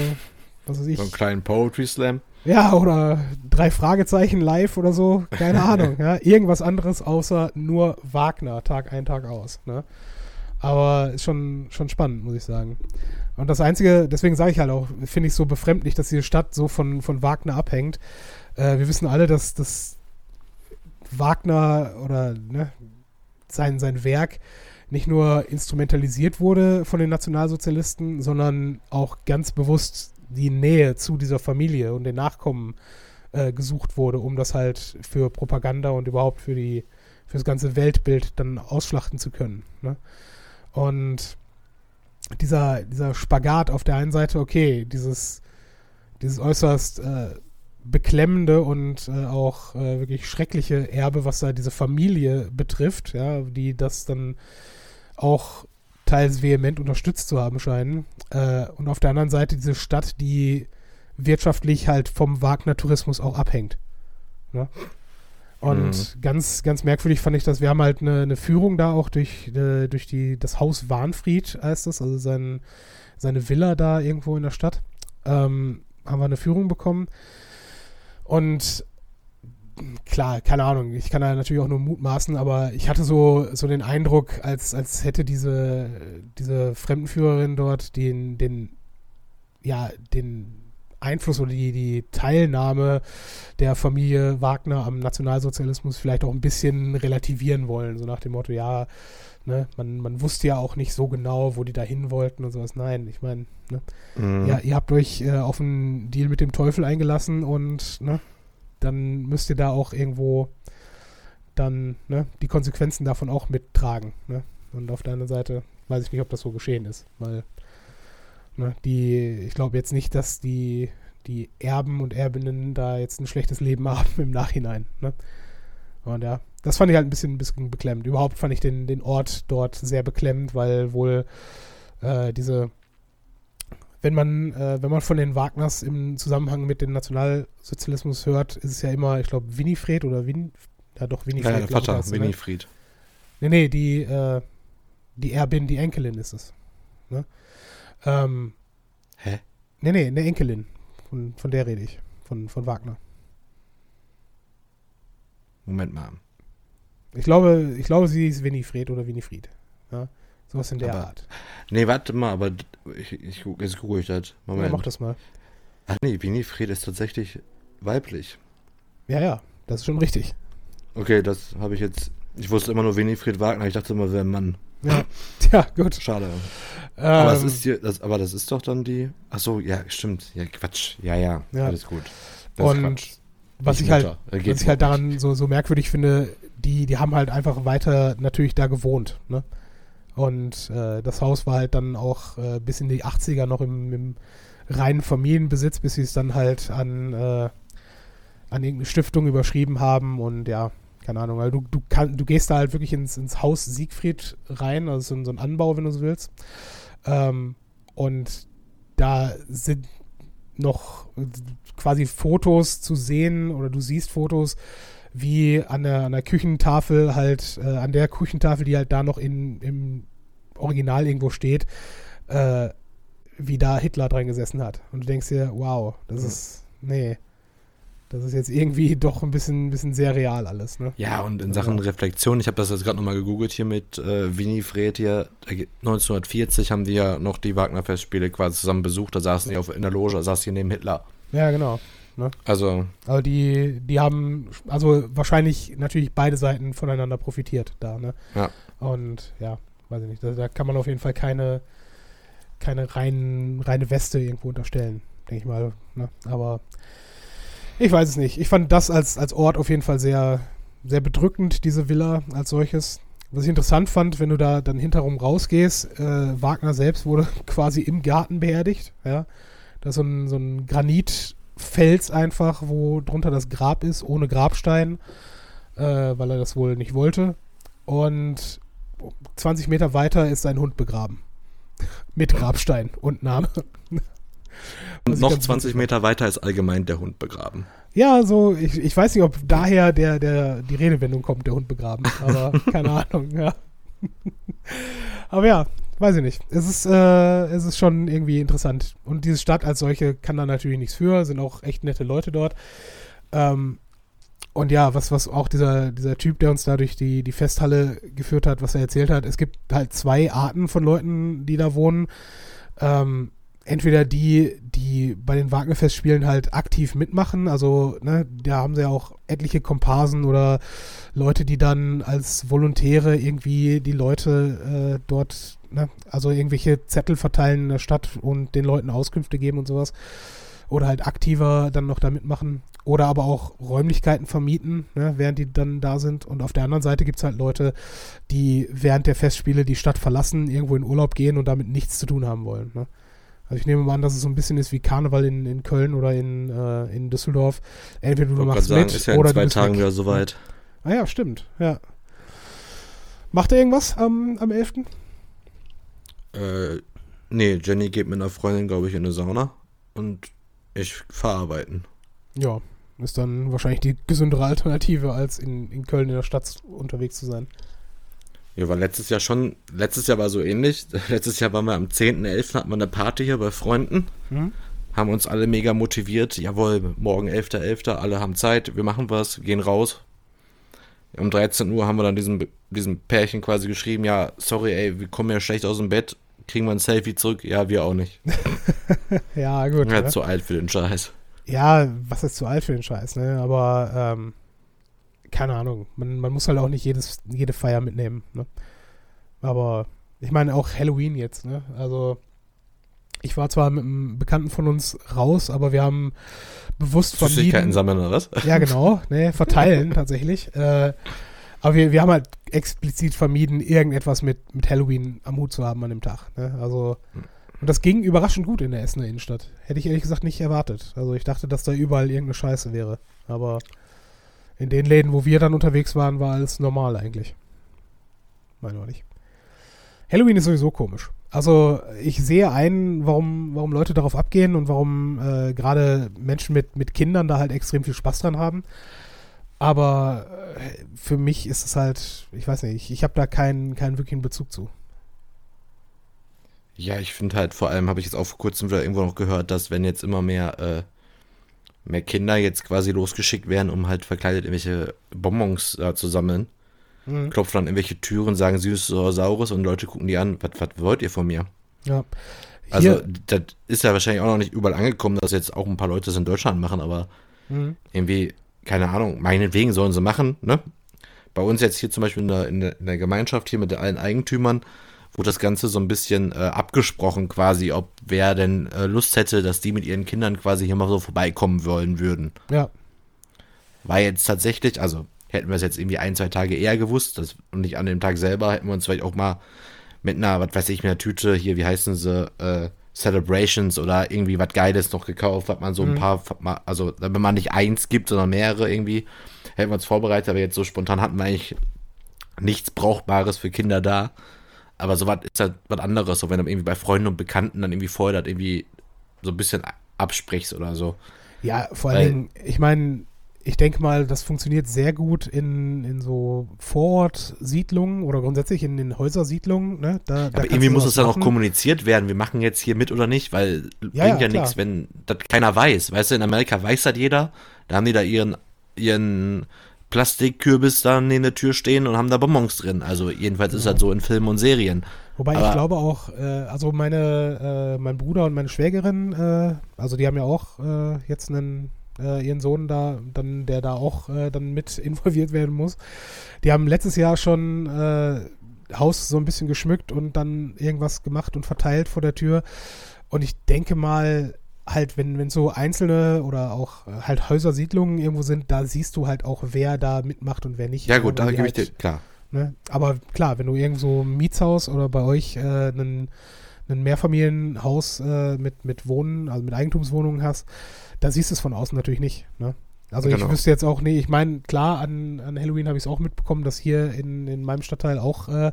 was weiß ich. So einen kleinen Poetry Slam. Ja, oder drei Fragezeichen live oder so, keine Ahnung. Ja, irgendwas anderes außer nur Wagner, Tag ein, Tag aus. Ne? Aber ist schon, schon spannend, muss ich sagen. Und das Einzige, deswegen sage ich halt auch, finde ich so befremdlich, dass diese Stadt so von, von Wagner abhängt. Äh, wir wissen alle, dass, dass Wagner oder ne, sein, sein Werk nicht nur instrumentalisiert wurde von den Nationalsozialisten, sondern auch ganz bewusst die Nähe zu dieser Familie und den Nachkommen äh, gesucht wurde, um das halt für Propaganda und überhaupt für die für das ganze Weltbild dann ausschlachten zu können. Ne? Und dieser, dieser Spagat auf der einen Seite, okay, dieses, dieses äußerst äh, beklemmende und äh, auch äh, wirklich schreckliche Erbe, was da diese Familie betrifft, ja, die das dann auch teils vehement unterstützt zu haben scheinen. Äh, und auf der anderen Seite diese Stadt, die wirtschaftlich halt vom Wagner-Tourismus auch abhängt. Ne? Und mhm. ganz, ganz merkwürdig fand ich das. Wir haben halt eine, eine Führung da auch durch, äh, durch die, das Haus Warnfried, heißt das, also sein, seine Villa da irgendwo in der Stadt. Ähm, haben wir eine Führung bekommen. Und klar, keine Ahnung, ich kann da natürlich auch nur mutmaßen, aber ich hatte so, so den Eindruck, als, als hätte diese, diese Fremdenführerin dort den, den, ja, den Einfluss oder die, die Teilnahme der Familie Wagner am Nationalsozialismus vielleicht auch ein bisschen relativieren wollen, so nach dem Motto, ja, ne, man, man wusste ja auch nicht so genau, wo die da hin wollten und sowas. Nein, ich meine, ne, mhm. ja, ihr habt euch äh, auf einen Deal mit dem Teufel eingelassen und ne, dann müsst ihr da auch irgendwo dann ne, die Konsequenzen davon auch mittragen. Ne? Und auf der anderen Seite weiß ich nicht, ob das so geschehen ist, weil ne, die, ich glaube jetzt nicht, dass die, die Erben und Erbinnen da jetzt ein schlechtes Leben haben im Nachhinein. Ne? Und ja, das fand ich halt ein bisschen, ein bisschen beklemmend. Überhaupt fand ich den, den Ort dort sehr beklemmend, weil wohl äh, diese wenn man, äh, wenn man von den Wagners im Zusammenhang mit dem Nationalsozialismus hört, ist es ja immer, ich glaube, Winifred oder Win, ja doch, Winifred. Der Vater, das, Winifred. Ne? Nee, nee, die, äh, die Erbin, die Enkelin ist es. Ne? Ähm, Hä? Nee, nee, eine Enkelin. Von, von der rede ich. Von, von Wagner. Moment mal. Ich glaube, ich glaube, sie ist Winifred oder Winifred. Ja? Sowas in der aber, Art. Nee, warte mal, aber ich, ich, jetzt google ich das. Moment. Ja, mach das mal. Ach nee, Winifred ist tatsächlich weiblich. Ja, ja, das ist schon richtig. Okay, das habe ich jetzt. Ich wusste immer nur Winifred Wagner, ich dachte immer, wäre ein Mann. Ja, ja gut. Schade. Ähm, aber, das ist hier, das, aber das ist doch dann die. Ach so, ja, stimmt. Ja, Quatsch. Ja, ja, ja. alles gut. Das Und was ich, halt, was ich halt daran so, so merkwürdig finde, die, die haben halt einfach weiter natürlich da gewohnt. Ne? Und äh, das Haus war halt dann auch äh, bis in die 80er noch im, im reinen Familienbesitz, bis sie es dann halt an, äh, an irgendeine Stiftung überschrieben haben und ja, keine Ahnung, weil du, du, kann, du gehst da halt wirklich ins, ins Haus Siegfried rein, also in so ein Anbau, wenn du so willst. Ähm, und da sind noch quasi Fotos zu sehen oder du siehst Fotos wie an der, an der Küchentafel halt, äh, an der Küchentafel, die halt da noch in, im Original irgendwo steht, äh, wie da Hitler dran gesessen hat. Und du denkst dir, wow, das ist, nee, das ist jetzt irgendwie doch ein bisschen, bisschen sehr real alles. Ne? Ja, und in Sachen Reflexion, ich habe das jetzt gerade nochmal gegoogelt hier mit äh, Winifred hier, 1940 haben die ja noch die Wagner-Festspiele quasi zusammen besucht, da saßen die auf, in der Loge, da saß hier neben Hitler. Ja, genau. Ne? Also. Also die, die haben, also wahrscheinlich natürlich beide Seiten voneinander profitiert da, ne? Ja. Und ja, weiß ich nicht, da, da kann man auf jeden Fall keine, keine rein, reine Weste irgendwo unterstellen, denke ich mal. Ne? Aber ich weiß es nicht. Ich fand das als, als Ort auf jeden Fall sehr, sehr bedrückend, diese Villa als solches. Was ich interessant fand, wenn du da dann hinterrum rausgehst, äh, Wagner selbst wurde quasi im Garten beerdigt. Ja? Da ist so ein, so ein Granit, Fels einfach, wo drunter das Grab ist, ohne Grabstein, äh, weil er das wohl nicht wollte. Und 20 Meter weiter ist sein Hund begraben. Mit Grabstein und Name. Und noch 20 Meter weiter ist allgemein der Hund begraben. Ja, so, ich, ich weiß nicht, ob daher der, der, die Redewendung kommt, der Hund begraben. Aber keine Ahnung, ja. aber ja, weiß ich nicht. Es ist, äh, es ist schon irgendwie interessant. Und diese Stadt als solche kann da natürlich nichts für, sind auch echt nette Leute dort. Ähm, und ja, was, was auch dieser, dieser Typ, der uns da durch die, die Festhalle geführt hat, was er erzählt hat, es gibt halt zwei Arten von Leuten, die da wohnen. Ähm, entweder die, die bei den Wagner-Festspielen halt aktiv mitmachen, also ne, da haben sie ja auch etliche Komparsen oder Leute, die dann als Volontäre irgendwie die Leute äh, dort ne? Also irgendwelche Zettel verteilen in der Stadt und den Leuten Auskünfte geben und sowas. Oder halt aktiver dann noch da mitmachen. Oder aber auch Räumlichkeiten vermieten, ne? während die dann da sind. Und auf der anderen Seite gibt es halt Leute, die während der Festspiele die Stadt verlassen, irgendwo in Urlaub gehen und damit nichts zu tun haben wollen. Ne? Also ich nehme mal an, dass es so ein bisschen ist wie Karneval in, in Köln oder in, äh, in Düsseldorf. Entweder du machst sagen, mit ist ja in oder zwei Tagen wieder soweit. Ah ja, stimmt. Ja. Macht er irgendwas am, am 11.? Äh, nee, Jenny geht mit einer Freundin, glaube ich, in eine Sauna und ich fahre arbeiten. Ja, ist dann wahrscheinlich die gesündere Alternative, als in, in Köln in der Stadt unterwegs zu sein. Ja, war letztes Jahr schon, letztes Jahr war so ähnlich. Letztes Jahr waren wir am 10.11. hatten wir eine Party hier bei Freunden. Mhm. haben uns alle mega motiviert. Jawohl, morgen 11.11., .11., alle haben Zeit, wir machen was, gehen raus. Um 13 Uhr haben wir dann diesem, diesem Pärchen quasi geschrieben, ja, sorry, ey, wir kommen ja schlecht aus dem Bett, kriegen wir ein Selfie zurück? Ja, wir auch nicht. ja, gut. Ja, ne? zu alt für den Scheiß. Ja, was ist zu alt für den Scheiß, ne? Aber, ähm, keine Ahnung, man, man muss halt auch nicht jedes, jede Feier mitnehmen, ne? Aber ich meine auch Halloween jetzt, ne? Also ich war zwar mit einem Bekannten von uns raus, aber wir haben bewusst vermieden. sammeln oder was? Ja, genau, ne, verteilen tatsächlich. Äh, aber wir, wir haben halt explizit vermieden, irgendetwas mit, mit Halloween am Hut zu haben an dem Tag. Ne? Also, und das ging überraschend gut in der Essener Innenstadt. Hätte ich ehrlich gesagt nicht erwartet. Also ich dachte, dass da überall irgendeine Scheiße wäre. Aber in den Läden, wo wir dann unterwegs waren, war alles normal eigentlich. Meine auch nicht. Halloween ist sowieso komisch. Also ich sehe ein, warum, warum Leute darauf abgehen und warum äh, gerade Menschen mit, mit Kindern da halt extrem viel Spaß dran haben. Aber äh, für mich ist es halt, ich weiß nicht, ich, ich habe da keinen, keinen wirklichen Bezug zu. Ja, ich finde halt, vor allem habe ich jetzt auch vor kurzem wieder irgendwo noch gehört, dass wenn jetzt immer mehr, äh, mehr Kinder jetzt quasi losgeschickt werden, um halt verkleidet irgendwelche Bonbons äh, zu sammeln, Mhm. Klopfen dann irgendwelche Türen, sagen süßes oder saures und Leute gucken die an, was, wollt ihr von mir? Ja. Also, Hier. Also, das ist ja wahrscheinlich auch noch nicht überall angekommen, dass jetzt auch ein paar Leute das in Deutschland machen, aber mhm. irgendwie, keine Ahnung, meinetwegen sollen sie machen, ne? Bei uns jetzt hier zum Beispiel in der, in der, in der Gemeinschaft hier mit allen Eigentümern wurde das Ganze so ein bisschen äh, abgesprochen quasi, ob wer denn äh, Lust hätte, dass die mit ihren Kindern quasi hier mal so vorbeikommen wollen würden. Ja. War jetzt tatsächlich, also Hätten wir es jetzt irgendwie ein, zwei Tage eher gewusst das, und nicht an dem Tag selber, hätten wir uns vielleicht auch mal mit einer, was weiß ich, mit einer Tüte hier, wie heißen sie, äh, Celebrations oder irgendwie was Geiles noch gekauft, hat man so ein mhm. paar, also wenn man nicht eins gibt, sondern mehrere irgendwie, hätten wir uns vorbereitet, aber jetzt so spontan hatten wir eigentlich nichts Brauchbares für Kinder da. Aber so was ist halt was anderes, so wenn du irgendwie bei Freunden und Bekannten dann irgendwie vorher irgendwie so ein bisschen absprichst oder so. Ja, vor allen Dingen, ich meine, ich denke mal, das funktioniert sehr gut in, in so Vorortsiedlungen oder grundsätzlich in den Häusersiedlungen. Ne? Da, da Aber irgendwie muss es dann auch kommuniziert werden. Wir machen jetzt hier mit oder nicht, weil ja, bringt ja, ja nichts, wenn das keiner weiß. Weißt du, in Amerika weiß das jeder. Da haben die da ihren, ihren Plastikkürbis da neben der Tür stehen und haben da Bonbons drin. Also jedenfalls ist das so in Filmen und Serien. Wobei Aber ich glaube auch, äh, also meine, äh, mein Bruder und meine Schwägerin, äh, also die haben ja auch äh, jetzt einen äh, ihren Sohn da, dann, der da auch äh, dann mit involviert werden muss. Die haben letztes Jahr schon äh, Haus so ein bisschen geschmückt und dann irgendwas gemacht und verteilt vor der Tür. Und ich denke mal, halt, wenn, wenn so einzelne oder auch äh, halt Häusersiedlungen irgendwo sind, da siehst du halt auch, wer da mitmacht und wer nicht. Ja, gut, da gebe halt, ich dir, klar. Ne? Aber klar, wenn du irgendwo ein Mietshaus oder bei euch äh, einen, ein Mehrfamilienhaus äh, mit, mit Wohnen, also mit Eigentumswohnungen hast, da siehst du es von außen natürlich nicht. Ne? Also genau. ich wüsste jetzt auch, nee, ich meine, klar, an, an Halloween habe ich es auch mitbekommen, dass hier in, in meinem Stadtteil auch äh,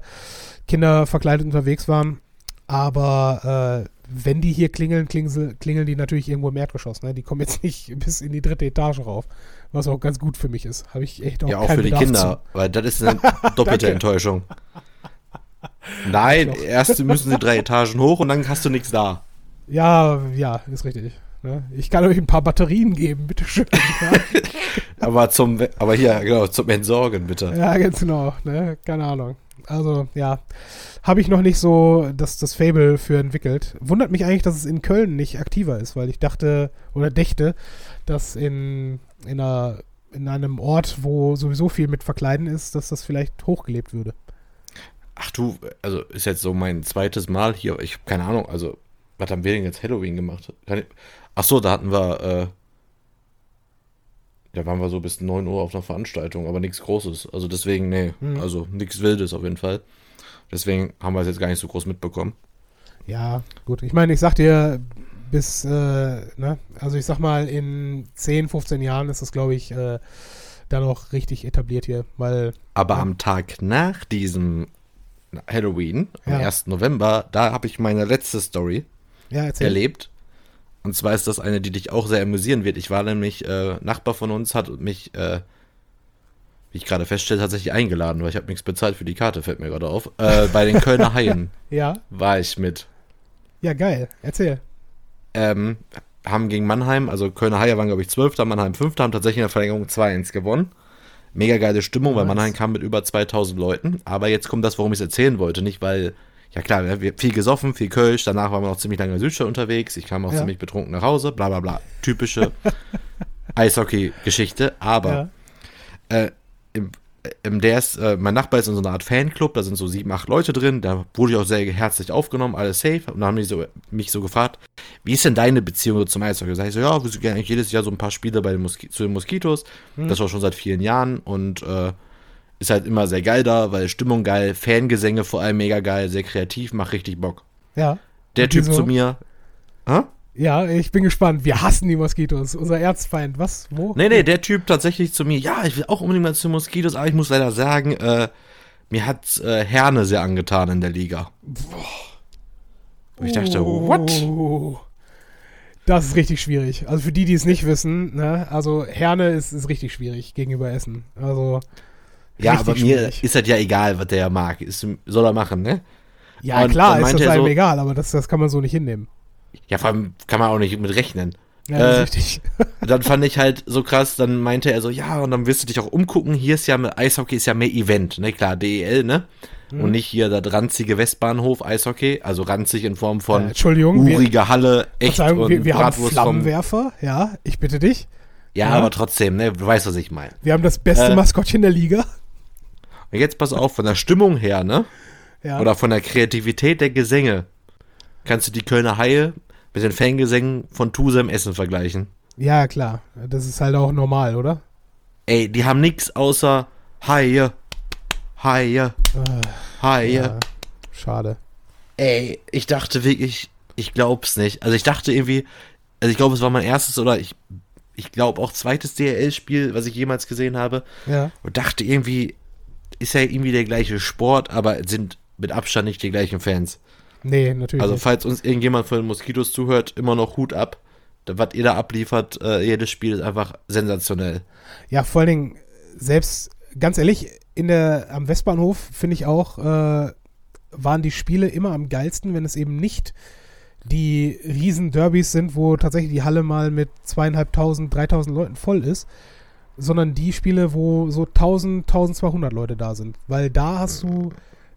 Kinder verkleidet unterwegs waren. Aber äh, wenn die hier klingeln, klingeln, klingeln die natürlich irgendwo im Erdgeschoss. Ne? Die kommen jetzt nicht bis in die dritte Etage rauf, was auch ganz gut für mich ist. Habe ich echt auch Ja, auch für die Bedarf Kinder, zu. weil das ist eine doppelte Enttäuschung. Nein, erst müssen sie drei Etagen hoch und dann hast du nichts da. Ja, ja, ist richtig. Ne? Ich kann euch ein paar Batterien geben, bitteschön. aber zum, aber hier, genau, zum Entsorgen, bitte. Ja, ganz genau, ne? Keine Ahnung. Also, ja, habe ich noch nicht so das, das Fable für entwickelt. Wundert mich eigentlich, dass es in Köln nicht aktiver ist, weil ich dachte oder dächte, dass in, in, einer, in einem Ort, wo sowieso viel mit Verkleiden ist, dass das vielleicht hochgelebt würde. Ach du, also ist jetzt so mein zweites Mal hier. Ich habe keine Ahnung, also was haben wir denn jetzt Halloween gemacht? Ach so, da hatten wir, äh, da waren wir so bis 9 Uhr auf einer Veranstaltung, aber nichts Großes. Also deswegen, nee, mhm. also nichts Wildes auf jeden Fall. Deswegen haben wir es jetzt gar nicht so groß mitbekommen. Ja, gut. Ich meine, ich sag dir, bis, äh, ne, also ich sag mal, in 10, 15 Jahren ist das, glaube ich, äh, dann auch richtig etabliert hier, weil. Aber ja. am Tag nach diesem Halloween, am ja. 1. November, da habe ich meine letzte Story ja, erlebt. Und zwar ist das eine, die dich auch sehr amüsieren wird. Ich war nämlich, äh, Nachbar von uns hat mich, äh, wie ich gerade feststelle, tatsächlich eingeladen, weil ich habe nichts bezahlt für die Karte, fällt mir gerade auf. Äh, bei den Kölner Haien ja. war ich mit. Ja, geil. Erzähl. Ähm, haben gegen Mannheim, also Kölner Haie waren, glaube ich, 12. Mannheim 5. haben tatsächlich in der Verlängerung 2-1 gewonnen. Mega geile Stimmung, weil. Mannheim kam mit über 2000 Leuten. Aber jetzt kommt das, warum ich es erzählen wollte. Nicht, weil, ja klar, wir haben viel gesoffen, viel Kölsch. Danach waren wir noch ziemlich lange in Südstadt unterwegs. Ich kam auch Ja. ziemlich betrunken nach Hause. Bla bla bla. Typische Eishockey-Geschichte. Aber Ja. äh, im, im, der ist, äh, mein Nachbar ist in so einer Art Fanclub, da sind so sieben, acht Leute drin, da wurde ich auch sehr herzlich aufgenommen, alles safe. Und dann haben die so, mich so gefragt, wie ist denn deine Beziehung so zum Eishockey? Da sag ich so, ja, wir gehen eigentlich jedes Jahr so ein paar Spiele bei den Moski zu den Moskitos. Das war schon seit vielen Jahren und äh, ist halt immer sehr geil da, weil Stimmung geil, Fangesänge vor allem mega geil, sehr kreativ, macht richtig Bock. ja. Der Typ zu mir, hä? Ja, ich bin gespannt. Wir hassen die Moskitos. Unser Erzfeind. Was? Wo? Nee, nee, der Typ tatsächlich zu mir, ja, ich will auch unbedingt mal zu Moskitos, aber ich muss leider sagen, äh, mir hat äh, Herne sehr angetan in der Liga. Und ich dachte, what? Oh. Das ist richtig schwierig. Also für die, die es nicht wissen, ne, also Herne ist, ist richtig schwierig gegenüber Essen. Also Ja, richtig aber mir schwierig. ist das ja egal, was der mag. Ist, soll er machen, ne? Ja, Und klar, ist das einem so- egal, aber das, das kann man so nicht hinnehmen. Ja, vor allem kann man auch nicht mit rechnen. Ja, das Äh, ist richtig. dann fand ich halt so krass, dann meinte er so, ja, und dann wirst du dich auch umgucken. Hier ist ja mit Eishockey ist ja mehr Event, ne? Klar, DEL, ne? Mhm. Und nicht hier der ranzige Westbahnhof Eishockey, also ranzig in Form Äh, von Entschuldigung, wir, urige Halle, echt Verzeihung, und wir, wir haben Bratwurst vom, Flammenwerfer, ja, ich bitte dich. Ja, Ja. aber trotzdem, ne? Du weißt, was ich meine. Wir haben das beste Äh, Maskottchen der Liga. Und jetzt pass auf, von der Stimmung her, ne? Ja. Oder von der Kreativität der Gesänge kannst du die Kölner Haie mit den Fangesängen von Tusem Essen vergleichen. ja, klar. Das ist halt auch normal, oder? Ey, die haben nix außer Haie, Haie, Äh, Haie. ja, schade. Ey, ich dachte wirklich, ich glaub's nicht. Also ich dachte irgendwie, also ich glaube, es war mein erstes oder ich, ich glaube auch zweites DRL-Spiel, was ich jemals gesehen habe. Ja. Und dachte irgendwie, ist ja irgendwie der gleiche Sport, aber sind mit Abstand nicht die gleichen Fans. Nee, natürlich Also nicht. falls uns irgendjemand von den Moskitos zuhört, immer noch Hut ab. Was ihr da abliefert, äh, jedes Spiel ist einfach sensationell. Ja, vor allen Dingen, selbst, ganz ehrlich, in der, am Westbahnhof finde ich auch, äh, waren die Spiele immer am geilsten, wenn es eben nicht die riesen Derbys sind, wo tatsächlich die Halle mal mit zweieinhalbtausend, dreitausend Leuten voll ist, sondern die Spiele, wo so 1000, 1200 Leute da sind. Weil da hast du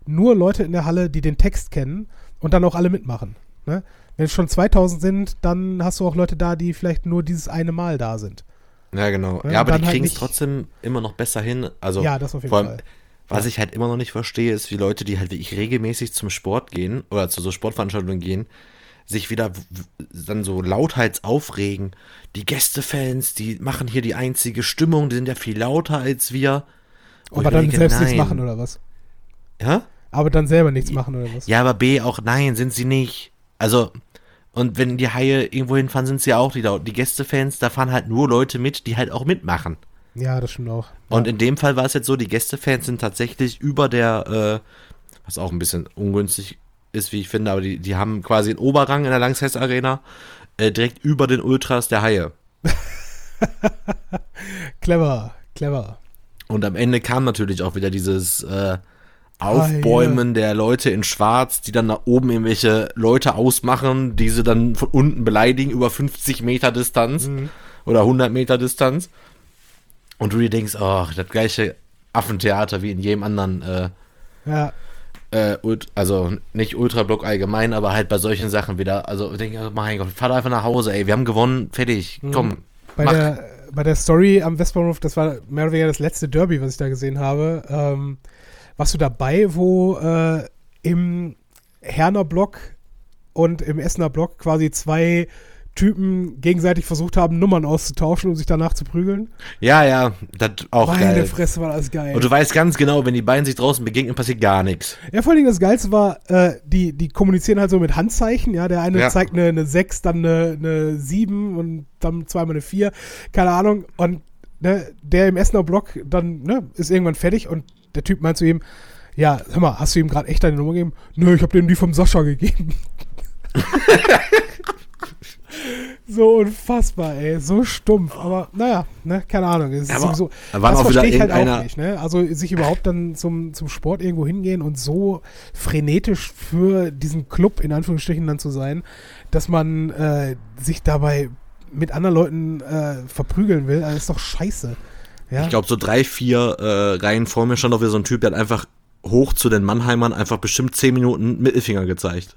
nur Leute in der Halle, die den Text kennen und dann auch alle mitmachen. Ne? Wenn es schon 2000 sind, dann hast du auch Leute da, die vielleicht nur dieses eine Mal da sind. Ja, genau. Ja, Ja, aber die halt kriegen es trotzdem immer noch besser hin. Also ja, das auf jeden vor allem, Fall. was ich halt immer noch nicht verstehe, ist, wie Leute, die halt wirklich regelmäßig zum Sport gehen oder zu so Sportveranstaltungen gehen, sich wieder dann so lauthals aufregen. Die Gästefans, die machen hier die einzige Stimmung, die sind ja viel lauter als wir. Ich Aber dann denke, selbst nichts nein. machen oder was? Ja? Aber dann selber nichts machen oder was? Ja, aber B auch, nein, sind sie nicht. Also, und wenn die Haie irgendwo hinfahren, sind sie auch die, die Gästefans, da fahren halt nur Leute mit, die halt auch mitmachen. Ja, das stimmt auch. Und ja. in dem Fall war es jetzt so, die Gästefans sind tatsächlich über der, äh, was auch ein bisschen ungünstig ist, wie ich finde, aber die, die haben quasi einen Oberrang in der Langsess Arena, äh, direkt über den Ultras der Haie. clever, clever. Und am Ende kam natürlich auch wieder dieses äh, Aufbäumen der Leute in Schwarz, die dann da oben irgendwelche Leute ausmachen, die sie dann von unten beleidigen über 50 Meter Distanz Mhm. oder 100 Meter Distanz. Und du dir denkst, oh, das gleiche Affentheater wie in jedem anderen, äh, Ja, äh, also nicht Ultrablock allgemein, aber halt bei solchen Sachen wieder. Also ich denke, oh mein Gott, fahr einfach nach Hause, ey, wir haben gewonnen, fertig, Mhm. komm. bei Mach. der, bei der Story am Westbahnhof, das war mehr oder weniger das letzte Derby, was ich da gesehen habe. Ähm, warst du dabei, wo äh, im Herner Block und im Essener Block quasi zwei Typen gegenseitig versucht haben, Nummern auszutauschen, um sich danach zu prügeln? Ja, ja, das auch Meine geil. Fresse war das geil. Und du weißt ganz genau, wenn die beiden sich draußen begegnen, passiert gar nichts. Ja, vor allem das Geilste war, äh, die, die kommunizieren halt so mit Handzeichen, ja. Der eine Ja. zeigt eine, eine 6, dann eine, eine 7 und dann zweimal eine 4, keine Ahnung. Und ne, der im Essener Block dann ne, ist irgendwann fertig und der Typ meint zu ihm, ja, hör mal, hast du ihm gerade echt deine Nummer gegeben? Nö, ich habe dem die vom Sascha gegeben. So unfassbar, ey. So stumpf. Aber naja, ne, keine Ahnung. Es ist aber sowieso, das verstehe ich halt auch nicht, ne? Also sich überhaupt dann zum, zum Sport irgendwo hingehen und so frenetisch für diesen Club in Anführungsstrichen dann zu sein, dass man äh, sich dabei mit anderen Leuten äh, verprügeln will, das ist doch scheiße. Ja? Ich glaube, so drei, vier äh, Reihen vor mir stand auch wieder so ein Typ, der hat einfach hoch zu den Mannheimern einfach bestimmt zehn Minuten Mittelfinger gezeigt.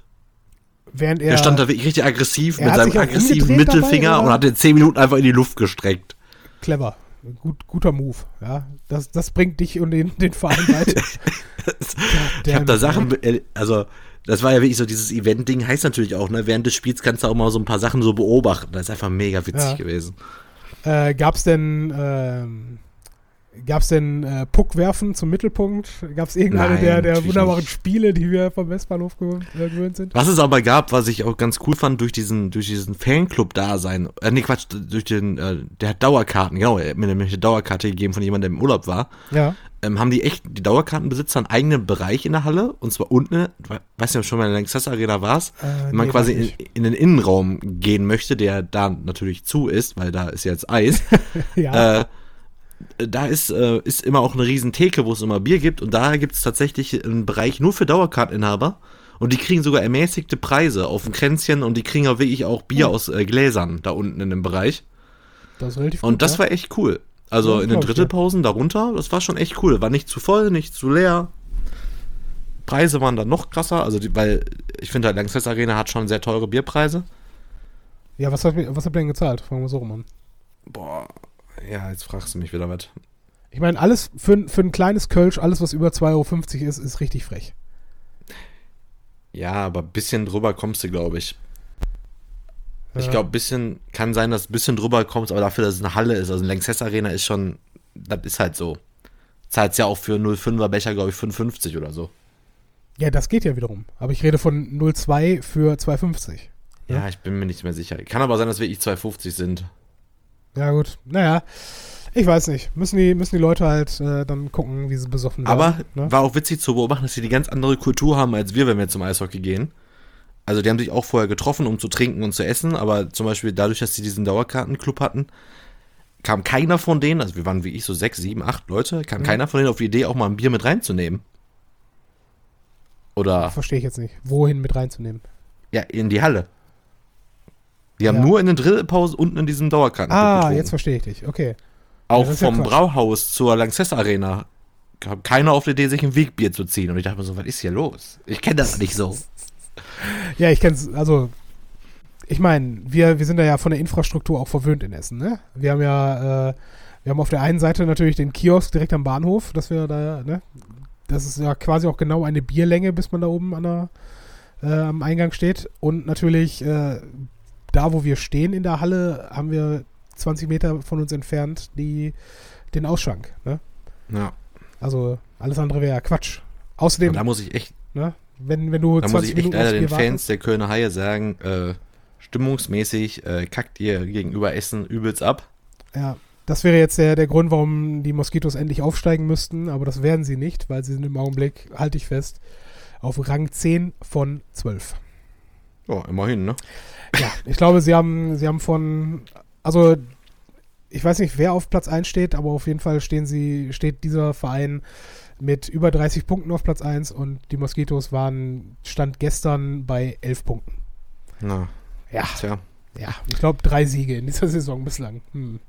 Während er, Er stand da wirklich richtig aggressiv mit seinem aggressiven dabei, Mittelfinger oder? und hat den zehn Minuten einfach in die Luft gestreckt. clever. Gut, guter Move, ja. Das, das bringt dich und den, den Verein weiter. Ich habe da Sachen, also das war ja wirklich so dieses Event-Ding, heißt natürlich auch, ne, während des Spiels kannst du auch mal so ein paar Sachen so beobachten. Das ist einfach mega witzig Ja. gewesen. Äh, gab's denn, ähm, gab's denn äh, Puckwerfen zum Mittelpunkt? Gab's irgendeine Nein, der, der wunderbaren nicht. Spiele, die wir vom Westbahnhof gewöhnt, äh, gewöhnt sind? Was es aber gab, was ich auch ganz cool fand, durch diesen, durch diesen Fanclub-Dasein, äh, nee, Quatsch, durch den, äh, der hat Dauerkarten, genau, er hat mir nämlich eine Dauerkarte gegeben von jemandem, der im Urlaub war. Ja. ähm, haben die echt, die Dauerkartenbesitzer einen eigenen Bereich in der Halle und zwar unten, we- weiß nicht, ob du schon mal in der Lanxess Arena warst, Äh, wenn man nee, quasi in, in den Innenraum gehen möchte, der da natürlich zu ist, weil da ist ja jetzt Eis, Ja. äh, da ist, äh, ist immer auch eine riesen Theke, wo es immer Bier gibt und da gibt es tatsächlich einen Bereich nur für Dauerkarteninhaber und die kriegen sogar ermäßigte Preise auf ein Kränzchen und die kriegen auch wirklich auch Bier Hm. aus äh, Gläsern da unten in dem Bereich. das ist relativ Und gut, das ja. war echt cool. Also Ja, in den. Drittelpausen darunter, das war schon echt cool. War nicht zu voll, nicht zu leer. Preise waren dann noch krasser, also die, weil ich finde, halt, Lanxess Arena hat schon sehr teure Bierpreise. Ja, was, hat, was habt ihr denn gezahlt? Fangen wir so rum an. Boah, ja, jetzt fragst du mich wieder was. Ich meine, alles für, ein- für ein kleines Kölsch, alles was über 2,50 Euro ist, ist richtig frech. Ja, aber ein bisschen drüber kommst du, glaube ich. Ich Ja. glaube, bisschen, kann sein, dass ein bisschen drüber kommst, aber dafür, dass es eine Halle ist, also eine Lanxess Arena ist schon, das ist halt so. Zahlt's ja auch für 0,5er Becher, glaube ich, 5,50 oder so. Ja, das geht ja wiederum. Aber ich rede von 0,2 für 2,50. Ja, Ja. ich bin mir nicht mehr sicher. Kann aber sein, dass wirklich 2,50 sind. Ja, gut. Naja, ich weiß nicht. Müssen die, müssen die Leute halt äh, dann gucken, wie sie besoffen werden. Aber ne? war auch witzig zu beobachten, dass sie die ganz andere Kultur haben als wir, wenn wir zum Eishockey gehen. Also die haben sich auch vorher getroffen, um zu trinken und zu essen, aber zum Beispiel dadurch, dass sie diesen Dauerkartenclub hatten, kam keiner von denen, also wir waren wie ich so sechs, sieben, acht Leute, kam Mhm. keiner von denen auf die Idee, auch mal ein Bier mit reinzunehmen. Oder Verstehe ich jetzt nicht. Wohin mit reinzunehmen? ja, in die Halle. Die haben Ja. nur in den Drittelpausen unten in diesem Dauerkartenclub Ah, getrunken. jetzt verstehe ich dich. Okay. Auch ja vom. Brauhaus zur Lanxess Arena kam keiner auf die Idee, sich ein Wegbier zu ziehen. Und ich dachte mir so, was ist hier los? Ich kenne das nicht so. Ja, ich kenne es, also ich meine, wir, wir sind da ja von der Infrastruktur auch verwöhnt in Essen, ne? Wir haben ja, äh, wir haben auf der einen Seite natürlich den Kiosk direkt am Bahnhof, dass wir da, ne? Das ist ja quasi auch genau eine Bierlänge, bis man da oben an der, äh, am Eingang steht. Und natürlich, äh, da wo wir stehen in der Halle, haben wir 20 Meter von uns entfernt die, den Ausschank, ne? Ja. Also alles andere wäre ja Quatsch. Außerdem, Und da muss ich echt, ne? Wenn, wenn du da 20 muss ich echt Minuten leider den Fans der Kölner Haie sagen, äh, stimmungsmäßig äh, kackt ihr gegenüber Essen übelst ab. Ja, das wäre jetzt der, der Grund, warum die Moskitos endlich aufsteigen müssten, aber das werden sie nicht, weil sie sind im Augenblick, halte ich fest, auf Rang 10 von 12. Ja, immerhin, ne? Ja, ich glaube, sie haben, sie haben von, also ich weiß nicht, wer auf Platz 1 steht, aber auf jeden Fall stehen sie, steht dieser Verein mit über 30 Punkten auf Platz 1 und die Moskitos waren, stand gestern bei 11 Punkten. Na, Ja, tja. ja, ich glaube drei Siege in dieser Saison bislang. Hm.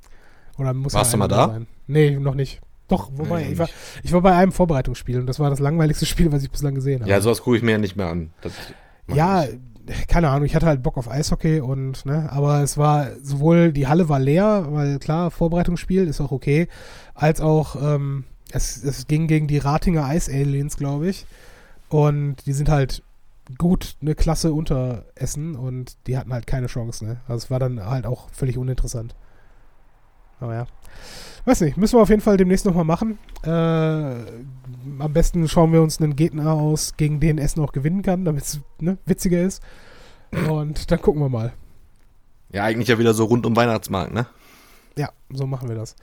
Oder muss Warst du mal da? Sein. Nee, noch nicht. Doch, wobei, Nee, ich, war, ich war bei einem Vorbereitungsspiel und das war das langweiligste Spiel, was ich bislang gesehen habe. Ja, sowas gucke ich mir ja nicht mehr an. Das ja, ich. Keine Ahnung, ich hatte halt Bock auf Eishockey und, ne, aber es war sowohl, die Halle war leer, weil klar, Vorbereitungsspiel ist auch okay, als auch, ähm, es, es ging gegen die Ratinger Ice Aliens, glaube ich. Und die sind halt gut eine Klasse unter Essen und die hatten halt keine Chance, ne? Also es war dann halt auch völlig uninteressant. Aber ja. Weiß nicht, müssen wir auf jeden Fall demnächst nochmal machen. Äh, am besten schauen wir uns einen Gegner aus, gegen den Essen auch gewinnen kann, damit es ne, witziger ist. Und dann gucken wir mal. Ja, eigentlich ja wieder so rund um Weihnachtsmarkt, ne? Ja, so machen wir das.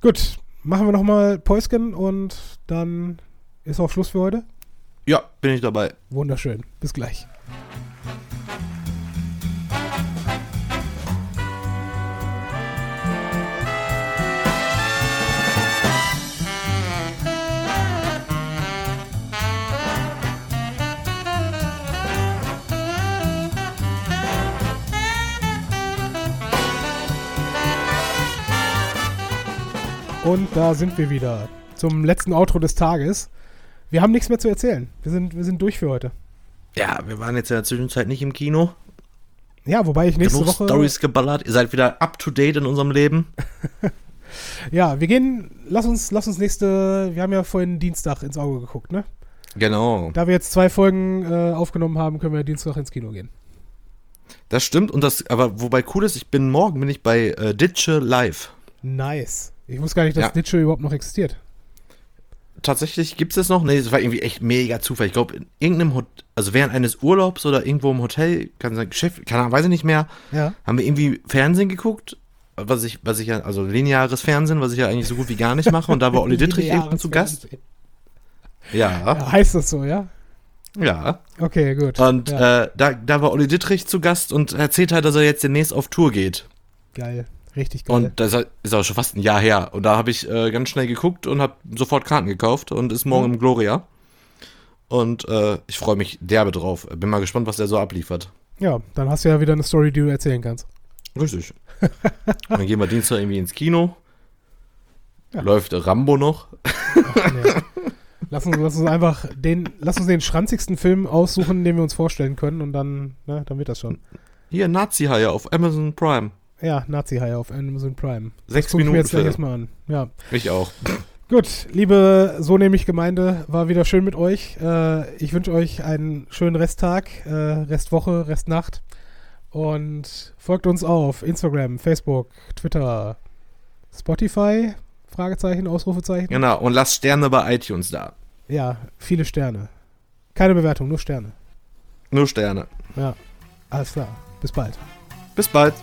Gut, machen wir nochmal Päusken und dann ist auch Schluss für heute. Ja, bin ich dabei. Wunderschön. Bis gleich. Und da sind wir wieder zum letzten Outro des Tages. Wir haben nichts mehr zu erzählen. Wir sind, wir sind durch für heute. Ja, wir waren jetzt in der Zwischenzeit nicht im Kino. Ja, wobei ich nächste Genug Woche. Stories geballert. Ihr seid wieder up to date in unserem Leben. Ja, wir gehen. Lass uns, lass uns nächste. Wir haben ja vorhin Dienstag ins Auge geguckt, ne? Genau. Da wir jetzt zwei Folgen äh, aufgenommen haben, können wir Dienstag ins Kino gehen. Das stimmt. Und das, aber wobei cool ist, ich bin morgen bin ich bei äh, Ditsche live. Nice. Ich wusste gar nicht, dass Ja. Ditsche überhaupt noch existiert. Tatsächlich gibt es das noch? Nee, das war irgendwie echt mega Zufall. Ich glaube, in irgendeinem Hot also während eines Urlaubs oder irgendwo im Hotel, kann sein Geschäft, keine Ahnung, weiß ich nicht mehr, Ja. haben wir irgendwie Fernsehen geguckt, was ich, was ich ja, also lineares Fernsehen, was ich ja eigentlich so gut wie gar nicht mache. Und da war Olli Dittrich eben zu Gast. Ja, Ja, heißt das so, ja? ja. Okay, gut. Und ja, äh, da, da war Olli Dittrich zu Gast und erzählt halt, dass er jetzt demnächst auf Tour geht. geil. Richtig geil. Und das ist auch schon fast ein Jahr her. Und da habe ich äh, ganz schnell geguckt und habe sofort Karten gekauft und ist morgen Mhm. im Gloria. Und äh, ich freue mich derbe drauf. Bin mal gespannt, was der so abliefert. ja, dann hast du ja wieder eine Story, die du erzählen kannst. Richtig. Dann gehen wir Dienstag irgendwie ins Kino. Ja. Läuft Rambo noch. Ach, nee. lass, uns, lass uns einfach den, lass uns den schranzigsten Film aussuchen, den wir uns vorstellen können und dann, ne, dann wird das schon. Hier, Nazi-Haie auf Amazon Prime. Ja, Nazi-High auf Amazon Prime. Sechs Guck ich mir Minuten jetzt gleich erstmal an. Ja. Ich auch. Gut, liebe so nämlich Gemeinde, war wieder schön mit euch. Äh, ich wünsche euch einen schönen Resttag, äh, Restwoche, Restnacht und folgt uns auf Instagram, Facebook, Twitter, Spotify, Fragezeichen, Ausrufezeichen. Genau. Und lasst Sterne bei iTunes da. Ja, viele Sterne. Keine Bewertung, nur Sterne. Nur Sterne. Ja, alles klar. Bis bald. Bis bald.